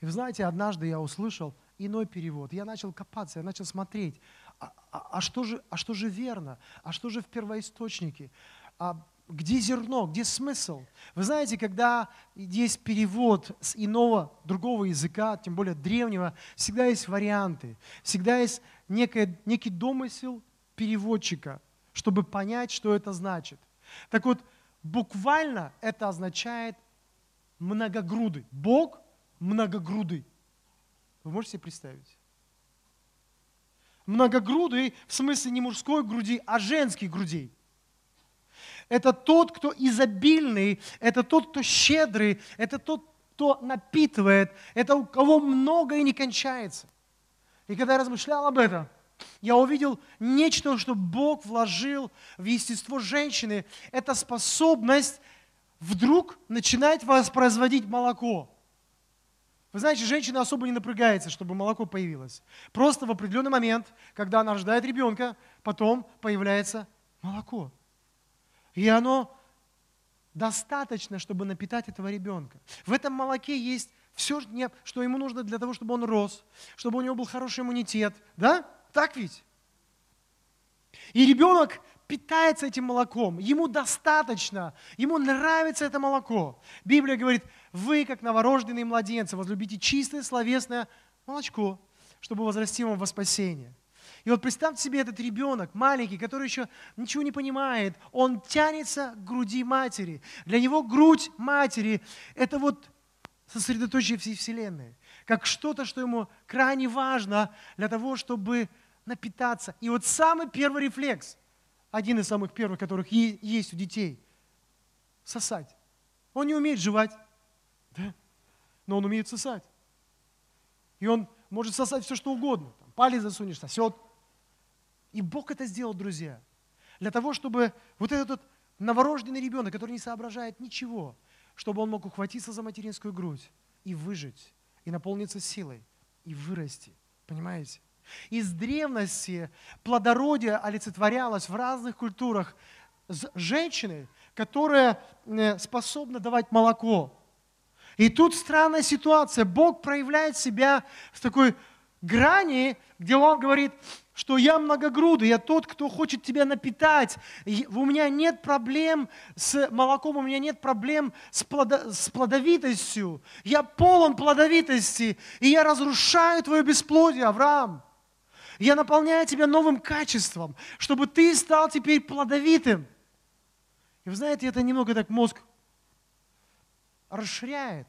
И вы знаете, однажды я услышал иной перевод. Я начал копаться, я начал смотреть, а, а, а, что, же, а что же верно, а что же в первоисточнике, а где зерно, где смысл. Вы знаете, когда есть перевод с иного, другого языка, тем более древнего, всегда есть варианты, всегда есть некое, некий домысел переводчика, чтобы понять, что это значит. Так вот, буквально это означает многогрудый. Бог многогрудый. Вы можете себе представить? Многогрудый в смысле не мужской груди, а женских грудей. Это тот, кто изобильный, это тот, кто щедрый, это тот, кто напитывает, это у кого много и не кончается. И когда я размышлял об этом, я увидел нечто, что Бог вложил в естество женщины. Это способность вдруг начинать воспроизводить молоко. Вы знаете, женщина особо не напрягается, чтобы молоко появилось. Просто в определенный момент, когда она рождает ребенка, потом появляется молоко. И оно достаточно, чтобы напитать этого ребенка. В этом молоке есть все, что ему нужно для того, чтобы он рос, чтобы у него был хороший иммунитет. Да? Так ведь? И ребенок питается этим молоком, ему достаточно, ему нравится это молоко. Библия говорит, вы, как новорожденные младенцы, возлюбите чистое словесное молочко, чтобы возрасти вам во спасение. И вот представьте себе этот ребенок, маленький, который еще ничего не понимает, он тянется к груди матери. Для него грудь матери – это вот сосредоточие всей Вселенной. Как что-то, что ему крайне важно для того, чтобы напитаться. И вот самый первый рефлекс, один из самых первых, которых есть у детей – сосать. Он не умеет жевать, да? но он умеет сосать. И он может сосать все, что угодно. Там, палец засунешь, сосет. И Бог это сделал, друзья, для того, чтобы вот этот новорожденный ребенок, который не соображает ничего, чтобы он мог ухватиться за материнскую грудь и выжить, и наполниться силой, и вырасти. Понимаете? Из древности плодородие олицетворялось в разных культурах с женщиной, которая э, способна давать молоко. И тут странная ситуация. Бог проявляет себя в такой грани, где Он говорит, что я многогрудый, я тот, кто хочет тебя напитать. У меня нет проблем с молоком, у меня нет проблем с, плодо, с плодовитостью. Я полон плодовитости, и я разрушаю твое бесплодие, Авраам. Я наполняю тебя новым качеством, чтобы ты стал теперь плодовитым. И вы знаете, это немного так мозг расширяет.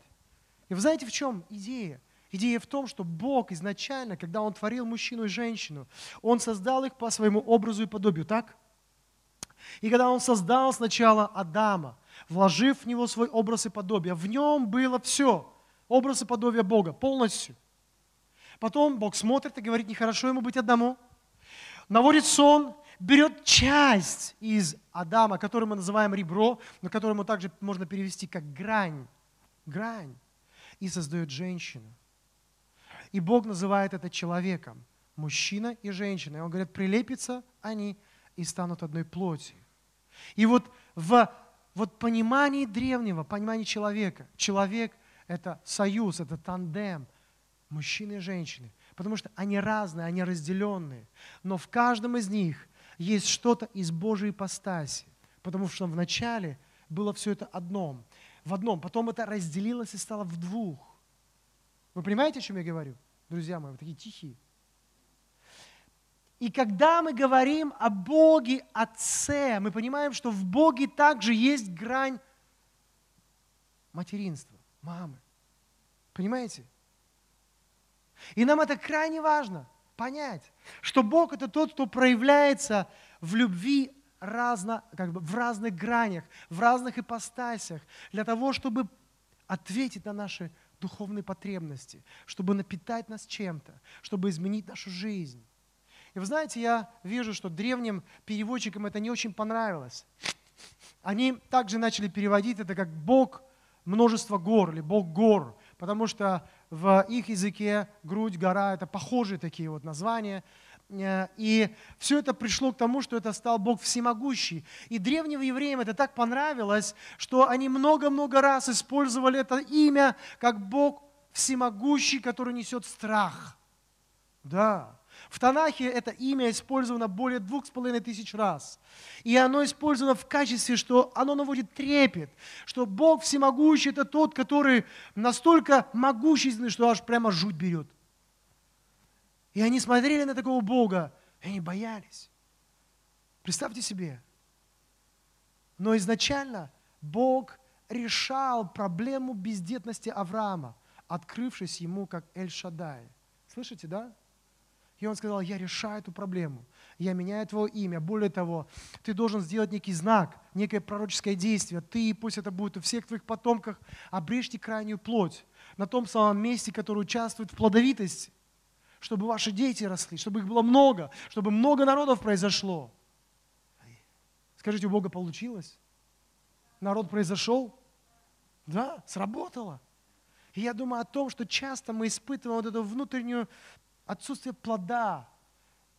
И вы знаете, в чем идея? Идея в том, что Бог изначально, когда Он творил мужчину и женщину, Он создал их по своему образу и подобию, так? И когда Он создал сначала Адама, вложив в него свой образ и подобие, в нем было все, образ и подобие Бога полностью. Потом Бог смотрит и говорит, нехорошо ему быть одному. Наводит сон, берет часть из Адама, который мы называем ребро, но который мы также можно перевести как грань, грань, и создает женщину. И Бог называет это человеком, мужчина и женщина. И Он говорит, прилепятся они и станут одной плотью. И вот в вот понимании древнего, понимании человека, человек – это союз, это тандем мужчины и женщины, потому что они разные, они разделенные, но в каждом из них есть что-то из Божьей ипостаси, потому что вначале было все это одном, в одном, потом это разделилось и стало в двух. Вы понимаете, о чем я говорю? Друзья мои, вы такие тихие. И когда мы говорим о Боге Отце, мы понимаем, что в Боге также есть грань материнства, мамы. Понимаете? И нам это крайне важно понять, что Бог это тот, кто проявляется в любви разно, как бы в разных гранях, в разных ипостасях, для того, чтобы ответить на наши духовные потребности, чтобы напитать нас чем-то, чтобы изменить нашу жизнь. И вы знаете, я вижу, что древним переводчикам это не очень понравилось. Они также начали переводить это как Бог множество гор или Бог гор, потому что в их языке грудь, гора – это похожие такие вот названия. Э, и все это пришло к тому, что это стал Бог всемогущий. И древним евреям это так понравилось, что они много-много раз использовали это имя как Бог всемогущий, который несет страх. Да. В Танахе это имя использовано более двух с половиной тысяч раз. И оно использовано в качестве, что оно наводит трепет, что Бог всемогущий – это тот, который настолько могущественный, что аж прямо жуть берет. И они смотрели на такого Бога, и они боялись. Представьте себе. Но изначально Бог решал проблему бездетности Авраама, открывшись ему как Эль-Шадай. Слышите, да? И он сказал, я решаю эту проблему, я меняю твое имя. Более того, ты должен сделать некий знак, некое пророческое действие. Ты, пусть это будет у всех твоих потомках, обрежьте крайнюю плоть на том самом месте, который участвует в плодовитости чтобы ваши дети росли, чтобы их было много, чтобы много народов произошло. Скажите, у Бога получилось? Народ произошел? Да, сработало. И я думаю о том, что часто мы испытываем вот это внутреннее отсутствие плода,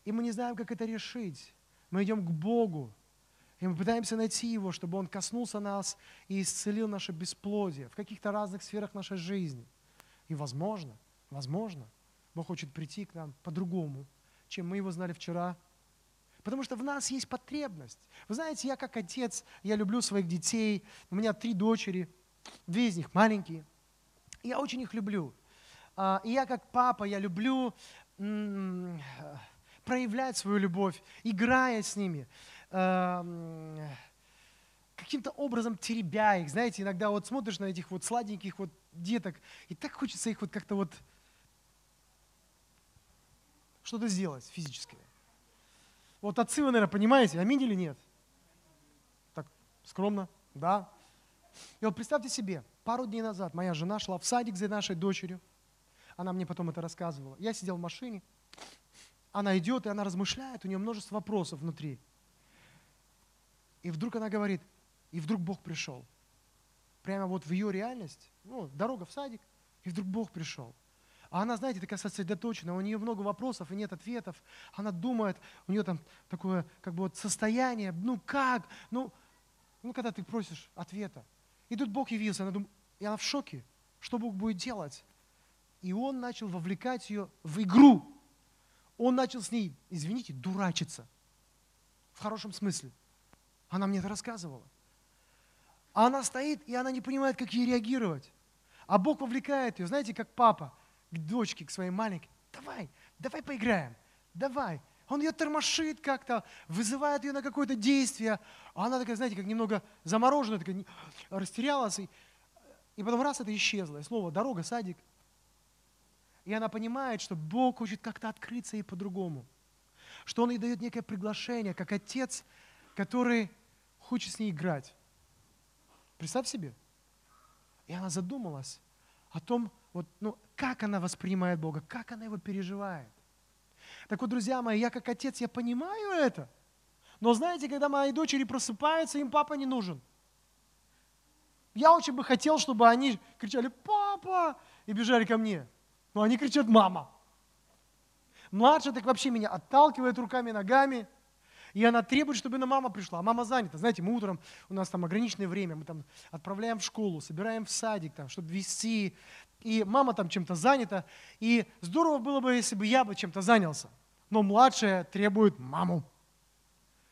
и мы не знаем, как это решить. Мы идем к Богу, и мы пытаемся найти Его, чтобы Он коснулся нас и исцелил наше бесплодие в каких-то разных сферах нашей жизни. И возможно, возможно – Бог хочет прийти к нам по-другому, чем мы его знали вчера. Потому что в нас есть потребность. Вы знаете, я как отец, я люблю своих детей. У меня три дочери, две из них маленькие. Я очень их люблю. А, и я как папа, я люблю проявлять свою любовь, играя с ними, а, каким-то образом теребя их. Знаете, иногда вот смотришь на этих вот сладеньких вот деток, и так хочется их вот как-то вот что-то сделать физическое. Вот отцы вы, наверное, понимаете, аминь или нет? Так, скромно, да. И вот представьте себе, пару дней назад моя жена шла в садик за нашей дочерью. Она мне потом это рассказывала. Я сидел в машине, она идет, и она размышляет, у нее множество вопросов внутри. И вдруг она говорит, и вдруг Бог пришел. Прямо вот в ее реальность, ну, дорога в садик, и вдруг Бог пришел. А она, знаете, такая сосредоточенная, у нее много вопросов и нет ответов. Она думает, у нее там такое как бы вот состояние, ну как, ну, ну когда ты просишь ответа. И тут Бог явился, она думает, и она в шоке, что Бог будет делать. И он начал вовлекать ее в игру. Он начал с ней, извините, дурачиться. В хорошем смысле. Она мне это рассказывала. А она стоит, и она не понимает, как ей реагировать. А Бог вовлекает ее, знаете, как папа к дочке, к своей маленькой, давай, давай поиграем, давай. Он ее тормошит как-то, вызывает ее на какое-то действие. А она такая, знаете, как немного замороженная, такая, растерялась. И, и потом раз это исчезло. И слово «дорога», «садик». И она понимает, что Бог хочет как-то открыться ей по-другому. Что Он ей дает некое приглашение, как отец, который хочет с ней играть. Представь себе. И она задумалась о том, вот, ну, как она воспринимает Бога, как она его переживает. Так вот, друзья мои, я как отец, я понимаю это. Но знаете, когда мои дочери просыпаются, им папа не нужен. Я очень бы хотел, чтобы они кричали «папа» и бежали ко мне. Но они кричат «мама». Младшая так вообще меня отталкивает руками, ногами – и она требует, чтобы на мама пришла. А мама занята. Знаете, мы утром, у нас там ограниченное время, мы там отправляем в школу, собираем в садик, там, чтобы вести. И мама там чем-то занята. И здорово было бы, если бы я бы чем-то занялся. Но младшая требует маму.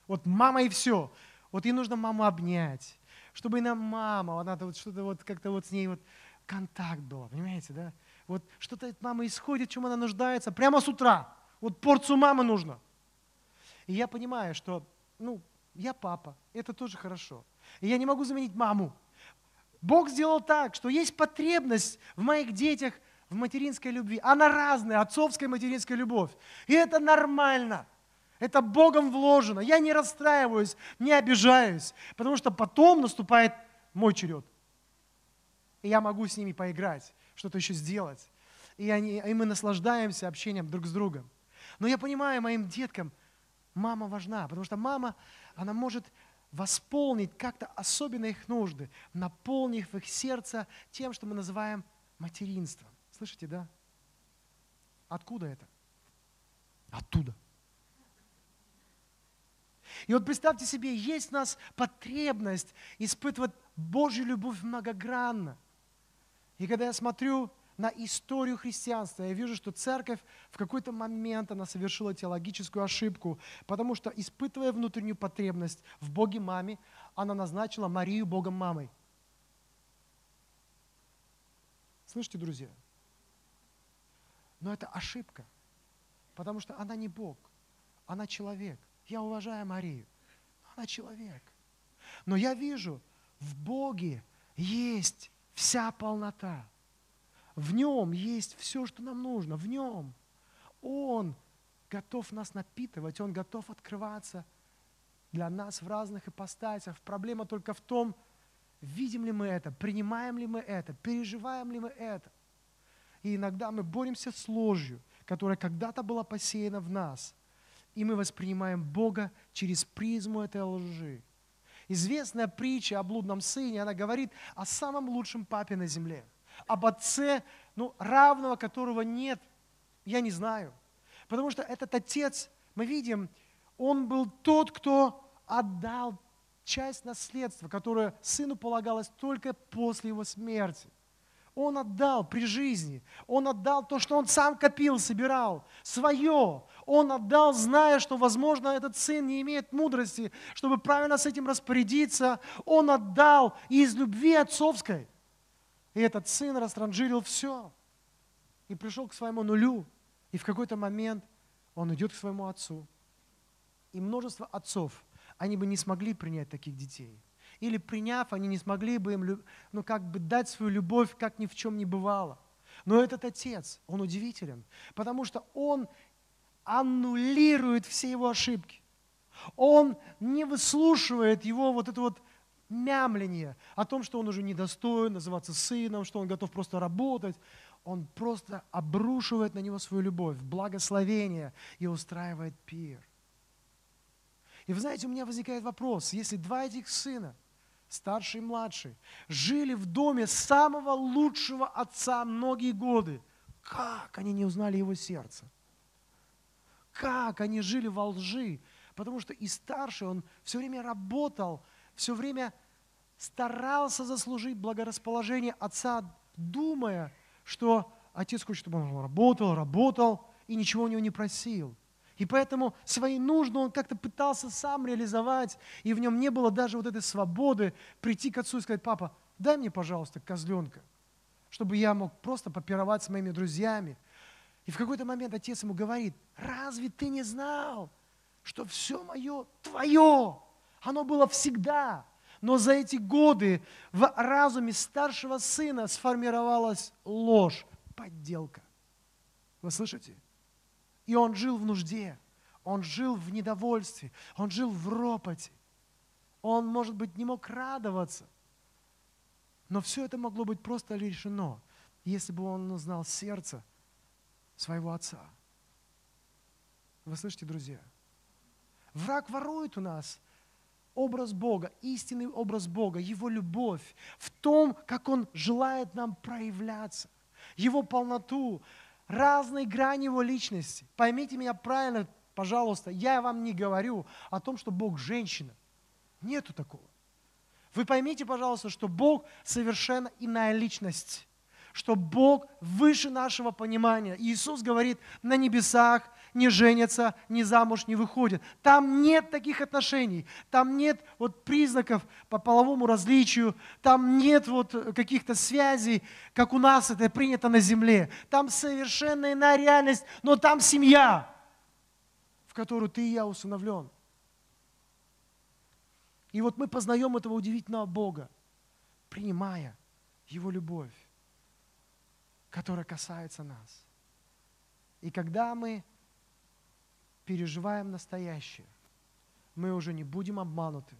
Вот мама и все. Вот ей нужно маму обнять, чтобы и на мама, надо вот что-то вот как-то вот с ней вот контакт был, понимаете, да? Вот что-то от мамы исходит, чем она нуждается, прямо с утра. Вот порцию мамы нужно. И я понимаю, что, ну, я папа, это тоже хорошо. И я не могу заменить маму. Бог сделал так, что есть потребность в моих детях в материнской любви. Она разная, отцовская материнская любовь. И это нормально. Это Богом вложено. Я не расстраиваюсь, не обижаюсь, потому что потом наступает мой черед. И я могу с ними поиграть, что-то еще сделать. И, они, и мы наслаждаемся общением друг с другом. Но я понимаю, моим деткам мама важна, потому что мама, она может восполнить как-то особенно их нужды, наполнив их сердце тем, что мы называем материнством. Слышите, да? Откуда это? Оттуда. И вот представьте себе, есть у нас потребность испытывать Божью любовь многогранно. И когда я смотрю на историю христианства, я вижу, что церковь в какой-то момент она совершила теологическую ошибку, потому что, испытывая внутреннюю потребность в Боге маме, она назначила Марию Богом мамой. Слышите, друзья? Но это ошибка, потому что она не Бог, она человек. Я уважаю Марию, она человек. Но я вижу, в Боге есть вся полнота. В нем есть все, что нам нужно. В нем. Он готов нас напитывать, Он готов открываться для нас в разных ипостасях. Проблема только в том, видим ли мы это, принимаем ли мы это, переживаем ли мы это. И иногда мы боремся с ложью, которая когда-то была посеяна в нас. И мы воспринимаем Бога через призму этой лжи. Известная притча о блудном сыне, она говорит о самом лучшем папе на земле, об отце, ну, равного которого нет, я не знаю. Потому что этот отец, мы видим, он был тот, кто отдал часть наследства, которое сыну полагалось только после его смерти. Он отдал при жизни. Он отдал то, что он сам копил, собирал. Свое. Он отдал, зная, что, возможно, этот сын не имеет мудрости, чтобы правильно с этим распорядиться. Он отдал из любви отцовской. И этот сын растранжирил все. И пришел к своему нулю. И в какой-то момент он идет к своему отцу. И множество отцов, они бы не смогли принять таких детей или приняв, они не смогли бы им ну, как бы дать свою любовь, как ни в чем не бывало. Но этот отец, он удивителен, потому что он аннулирует все его ошибки. Он не выслушивает его вот это вот мямление о том, что он уже недостоин называться сыном, что он готов просто работать. Он просто обрушивает на него свою любовь, благословение и устраивает пир. И вы знаете, у меня возникает вопрос, если два этих сына – старший и младший, жили в доме самого лучшего отца многие годы. Как они не узнали его сердце? Как они жили во лжи? Потому что и старший, он все время работал, все время старался заслужить благорасположение отца, думая, что отец хочет, чтобы он работал, работал и ничего у него не просил – и поэтому свои нужды он как-то пытался сам реализовать, и в нем не было даже вот этой свободы прийти к отцу и сказать, папа, дай мне, пожалуйста, козленка, чтобы я мог просто попировать с моими друзьями. И в какой-то момент отец ему говорит, разве ты не знал, что все мое твое? Оно было всегда. Но за эти годы в разуме старшего сына сформировалась ложь, подделка. Вы слышите? И он жил в нужде, он жил в недовольстве, он жил в ропоте. Он, может быть, не мог радоваться. Но все это могло быть просто решено, если бы он узнал сердце своего отца. Вы слышите, друзья? Враг ворует у нас образ Бога, истинный образ Бога, Его любовь в том, как Он желает нам проявляться, Его полноту, разные грани его личности. Поймите меня правильно, пожалуйста, я вам не говорю о том, что Бог женщина. Нету такого. Вы поймите, пожалуйста, что Бог совершенно иная личность что Бог выше нашего понимания. Иисус говорит, на небесах не женятся, ни замуж не выходят. Там нет таких отношений, там нет вот признаков по половому различию, там нет вот каких-то связей, как у нас это принято на земле. Там совершенно иная реальность, но там семья, в которую ты и я усыновлен. И вот мы познаем этого удивительного Бога, принимая Его любовь которая касается нас. И когда мы переживаем настоящее, мы уже не будем обмануты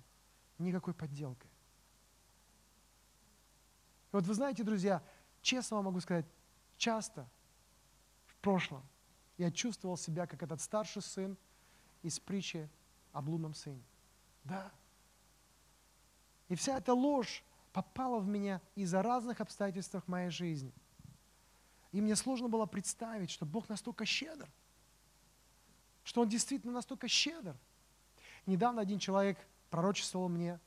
никакой подделкой. вот вы знаете, друзья, честно вам могу сказать, часто в прошлом Я чувствовал себя, как этот старший сын из притчи о блудном сыне. Да. И вся эта ложь попала в меня из-за разных обстоятельств моей жизни. И мне сложно было представить, что Бог настолько щедр, что Он действительно настолько щедр. Недавно один человек пророчествовал мне,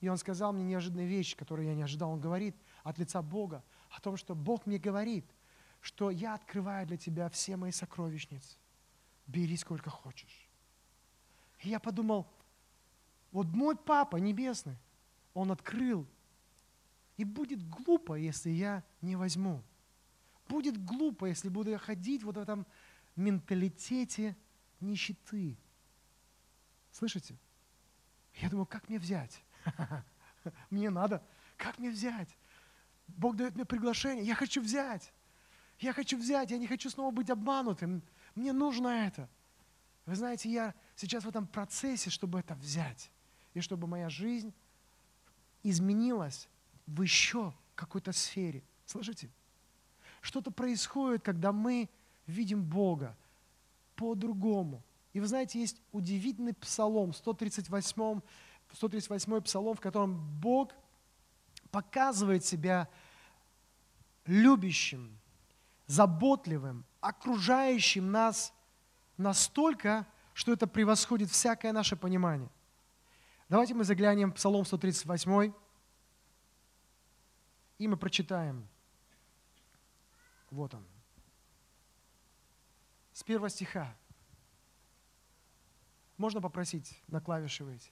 и он сказал мне неожиданную вещь, которую я не ожидал. Он говорит от лица Бога о том, что Бог мне говорит, что я открываю для тебя все мои сокровищницы. Бери сколько хочешь. И я подумал, вот мой папа небесный, он открыл. И будет глупо, если я не возьму. Будет глупо, если буду я ходить вот в этом менталитете нищеты. Слышите? Я думаю, как мне взять? Мне надо. Как мне взять? Бог дает мне приглашение. Я хочу взять. Я хочу взять. Я не хочу снова быть обманутым. Мне нужно это. Вы знаете, я сейчас в этом процессе, чтобы это взять. И чтобы моя жизнь изменилась в еще какой-то сфере. Слышите? Что-то происходит, когда мы видим Бога по-другому. И вы знаете, есть удивительный псалом, 138, 138 псалом, в котором Бог показывает себя любящим, заботливым, окружающим нас настолько, что это превосходит всякое наше понимание. Давайте мы заглянем в Псалом 138, и мы прочитаем. Вот он. С первого стиха. Можно попросить на клавиши выйти?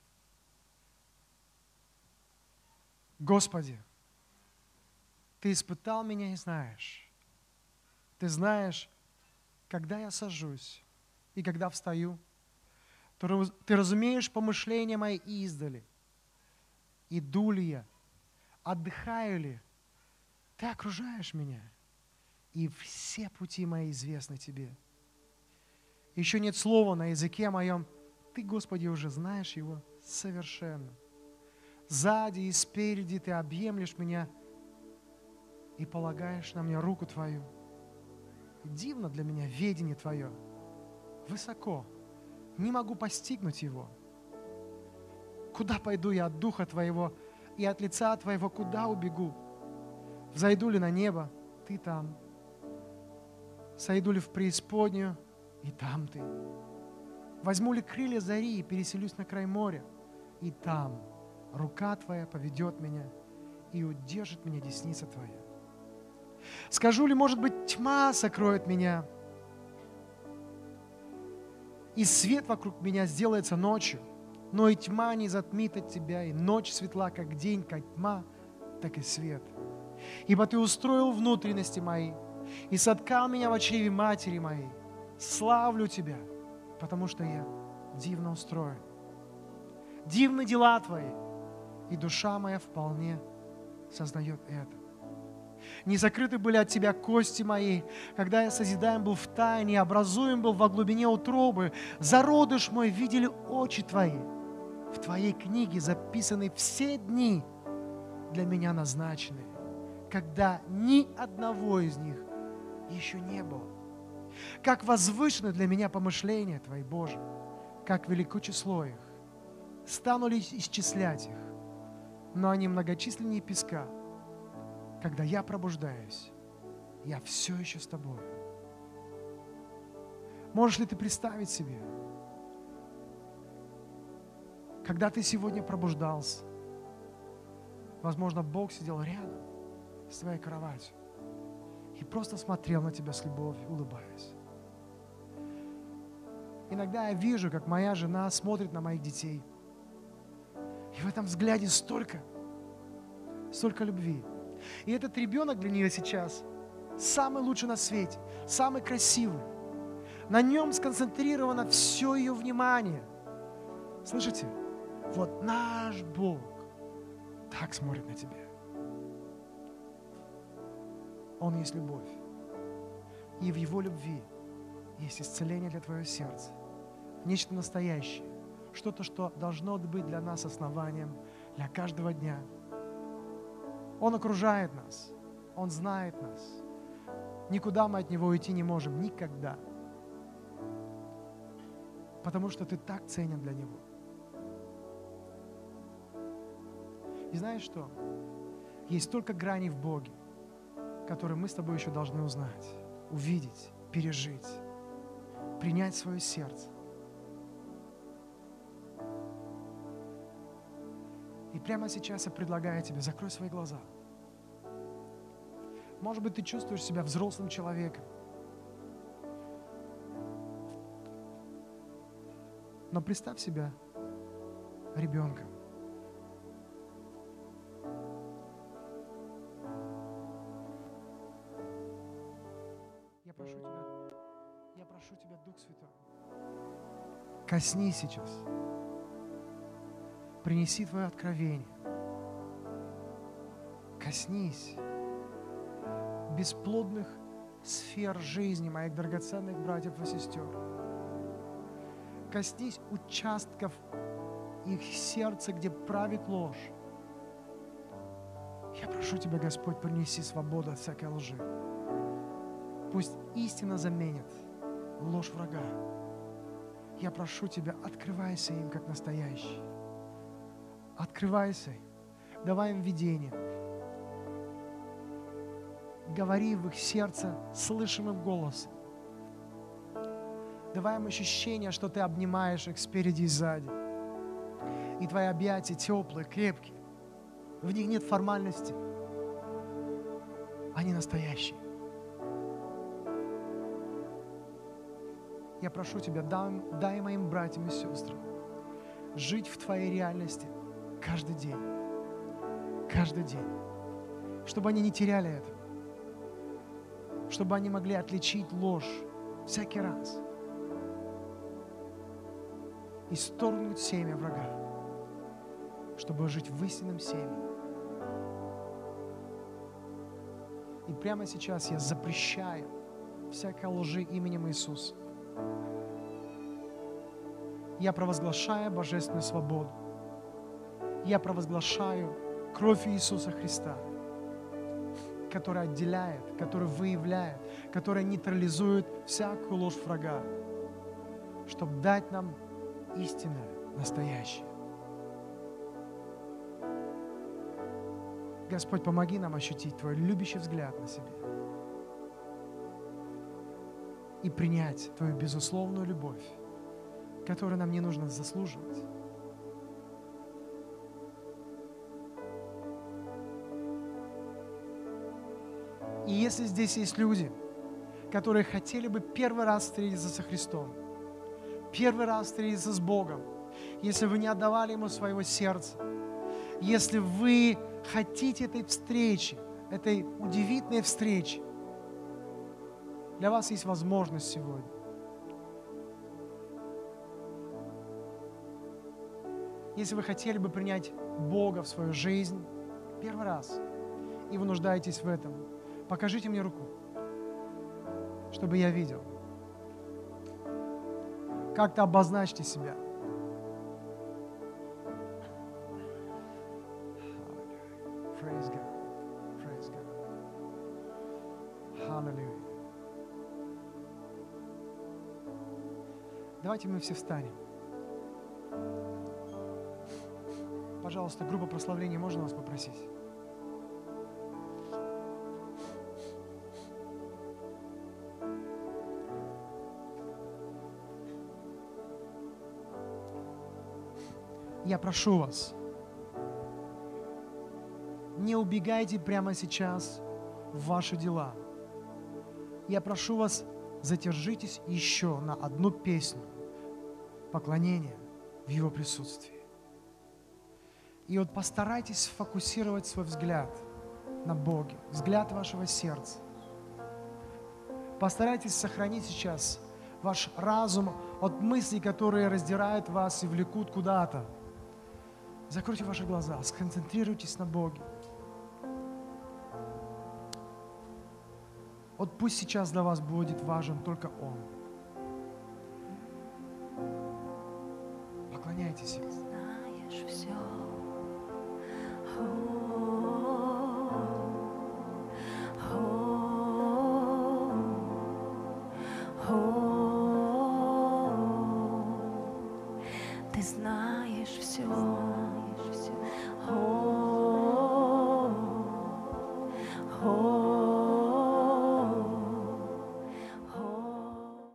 Господи, Ты испытал меня и знаешь. Ты знаешь, когда я сажусь и когда встаю. Ты разумеешь помышления мои издали. Иду ли я? Отдыхаю ли? Ты окружаешь меня. И все пути мои известны Тебе. Еще нет слова на языке моем – ты, Господи, уже знаешь его совершенно. Сзади и спереди Ты объемлешь меня и полагаешь на меня руку Твою. Дивно для меня ведение Твое. Высоко. Не могу постигнуть его. Куда пойду я от Духа Твоего и от лица Твоего, куда убегу? Взойду ли на небо? Ты там. Сойду ли в преисподнюю? И там Ты. Возьму ли крылья зари и переселюсь на край моря, и там рука Твоя поведет меня и удержит меня десница Твоя. Скажу ли, может быть, тьма сокроет меня, и свет вокруг меня сделается ночью, но и тьма не затмит от Тебя, и ночь светла, как день, как тьма, так и свет. Ибо Ты устроил внутренности мои и соткал меня в чреве матери моей. Славлю Тебя – потому что я дивно устроен. Дивны дела Твои, и душа моя вполне сознает это. Не закрыты были от Тебя кости мои, когда я созидаем был в тайне, образуем был во глубине утробы. Зародыш мой видели очи Твои. В Твоей книге записаны все дни для меня назначенные, когда ни одного из них еще не было. Как возвышены для меня помышления Твои, Боже, как велико число их. Стану ли исчислять их, но они многочисленнее песка. Когда я пробуждаюсь, я все еще с Тобой. Можешь ли ты представить себе, когда ты сегодня пробуждался, возможно, Бог сидел рядом с твоей кроватью, и просто смотрел на тебя с любовью, улыбаясь. Иногда я вижу, как моя жена смотрит на моих детей. И в этом взгляде столько, столько любви. И этот ребенок для нее сейчас самый лучший на свете, самый красивый. На нем сконцентрировано все ее внимание. Слышите? Вот наш Бог так смотрит на тебя. Он есть любовь. И в Его любви есть исцеление для твоего сердца. Нечто настоящее. Что-то, что должно быть для нас основанием для каждого дня. Он окружает нас. Он знает нас. Никуда мы от Него уйти не можем. Никогда. потому что ты так ценен для Него. И знаешь что? Есть столько граней в Боге, которые мы с тобой еще должны узнать, увидеть, пережить, принять свое сердце. И прямо сейчас я предлагаю тебе, закрой свои глаза. Может быть, ты чувствуешь себя взрослым человеком. Но представь себя ребенком. Коснись сейчас, принеси Твое откровение, коснись бесплодных сфер жизни моих драгоценных братьев и сестер. Коснись участков их сердца, где правит ложь. Я прошу Тебя, Господь, принеси свободу от всякой лжи. Пусть истина заменит ложь врага. Я прошу Тебя, открывайся им как настоящий. Открывайся. Давай им видение. Говори в их сердце слышимым голосом. Давай им ощущение, что ты обнимаешь их спереди и сзади. И твои объятия теплые, крепкие. В них нет формальности. Они настоящие. Я прошу Тебя, дай, дай моим братьям и сестрам жить в Твоей реальности каждый день. Каждый день. Чтобы они не теряли это. Чтобы они могли отличить ложь всякий раз. И сторгнуть семя врага. Чтобы жить в истинном семени. И прямо сейчас я запрещаю всякой лжи именем Иисуса. Я провозглашаю божественную свободу. Я провозглашаю кровь Иисуса Христа, которая отделяет, которая выявляет, которая нейтрализует всякую ложь врага, чтобы дать нам истинное, настоящее. Господь, помоги нам ощутить Твой любящий взгляд на себя и принять Твою безусловную любовь, которую нам не нужно заслуживать. И если здесь есть люди, которые хотели бы первый раз встретиться со Христом, первый раз встретиться с Богом, если вы не отдавали Ему своего сердца, если вы хотите этой встречи, этой удивительной встречи, для вас есть возможность сегодня. Если вы хотели бы принять Бога в свою жизнь первый раз, и вы нуждаетесь в этом, покажите мне руку, чтобы я видел. Как-то обозначьте себя. Давайте мы все встанем. Пожалуйста, группа прославления, можно вас попросить? Я прошу вас, не убегайте прямо сейчас в ваши дела. Я прошу вас, задержитесь еще на одну песню поклонения в Его присутствии. И вот постарайтесь сфокусировать свой взгляд на Боге, взгляд вашего сердца. Постарайтесь сохранить сейчас ваш разум от мыслей, которые раздирают вас и влекут куда-то. Закройте ваши глаза, сконцентрируйтесь на Боге. Вот пусть сейчас для вас будет важен только Он.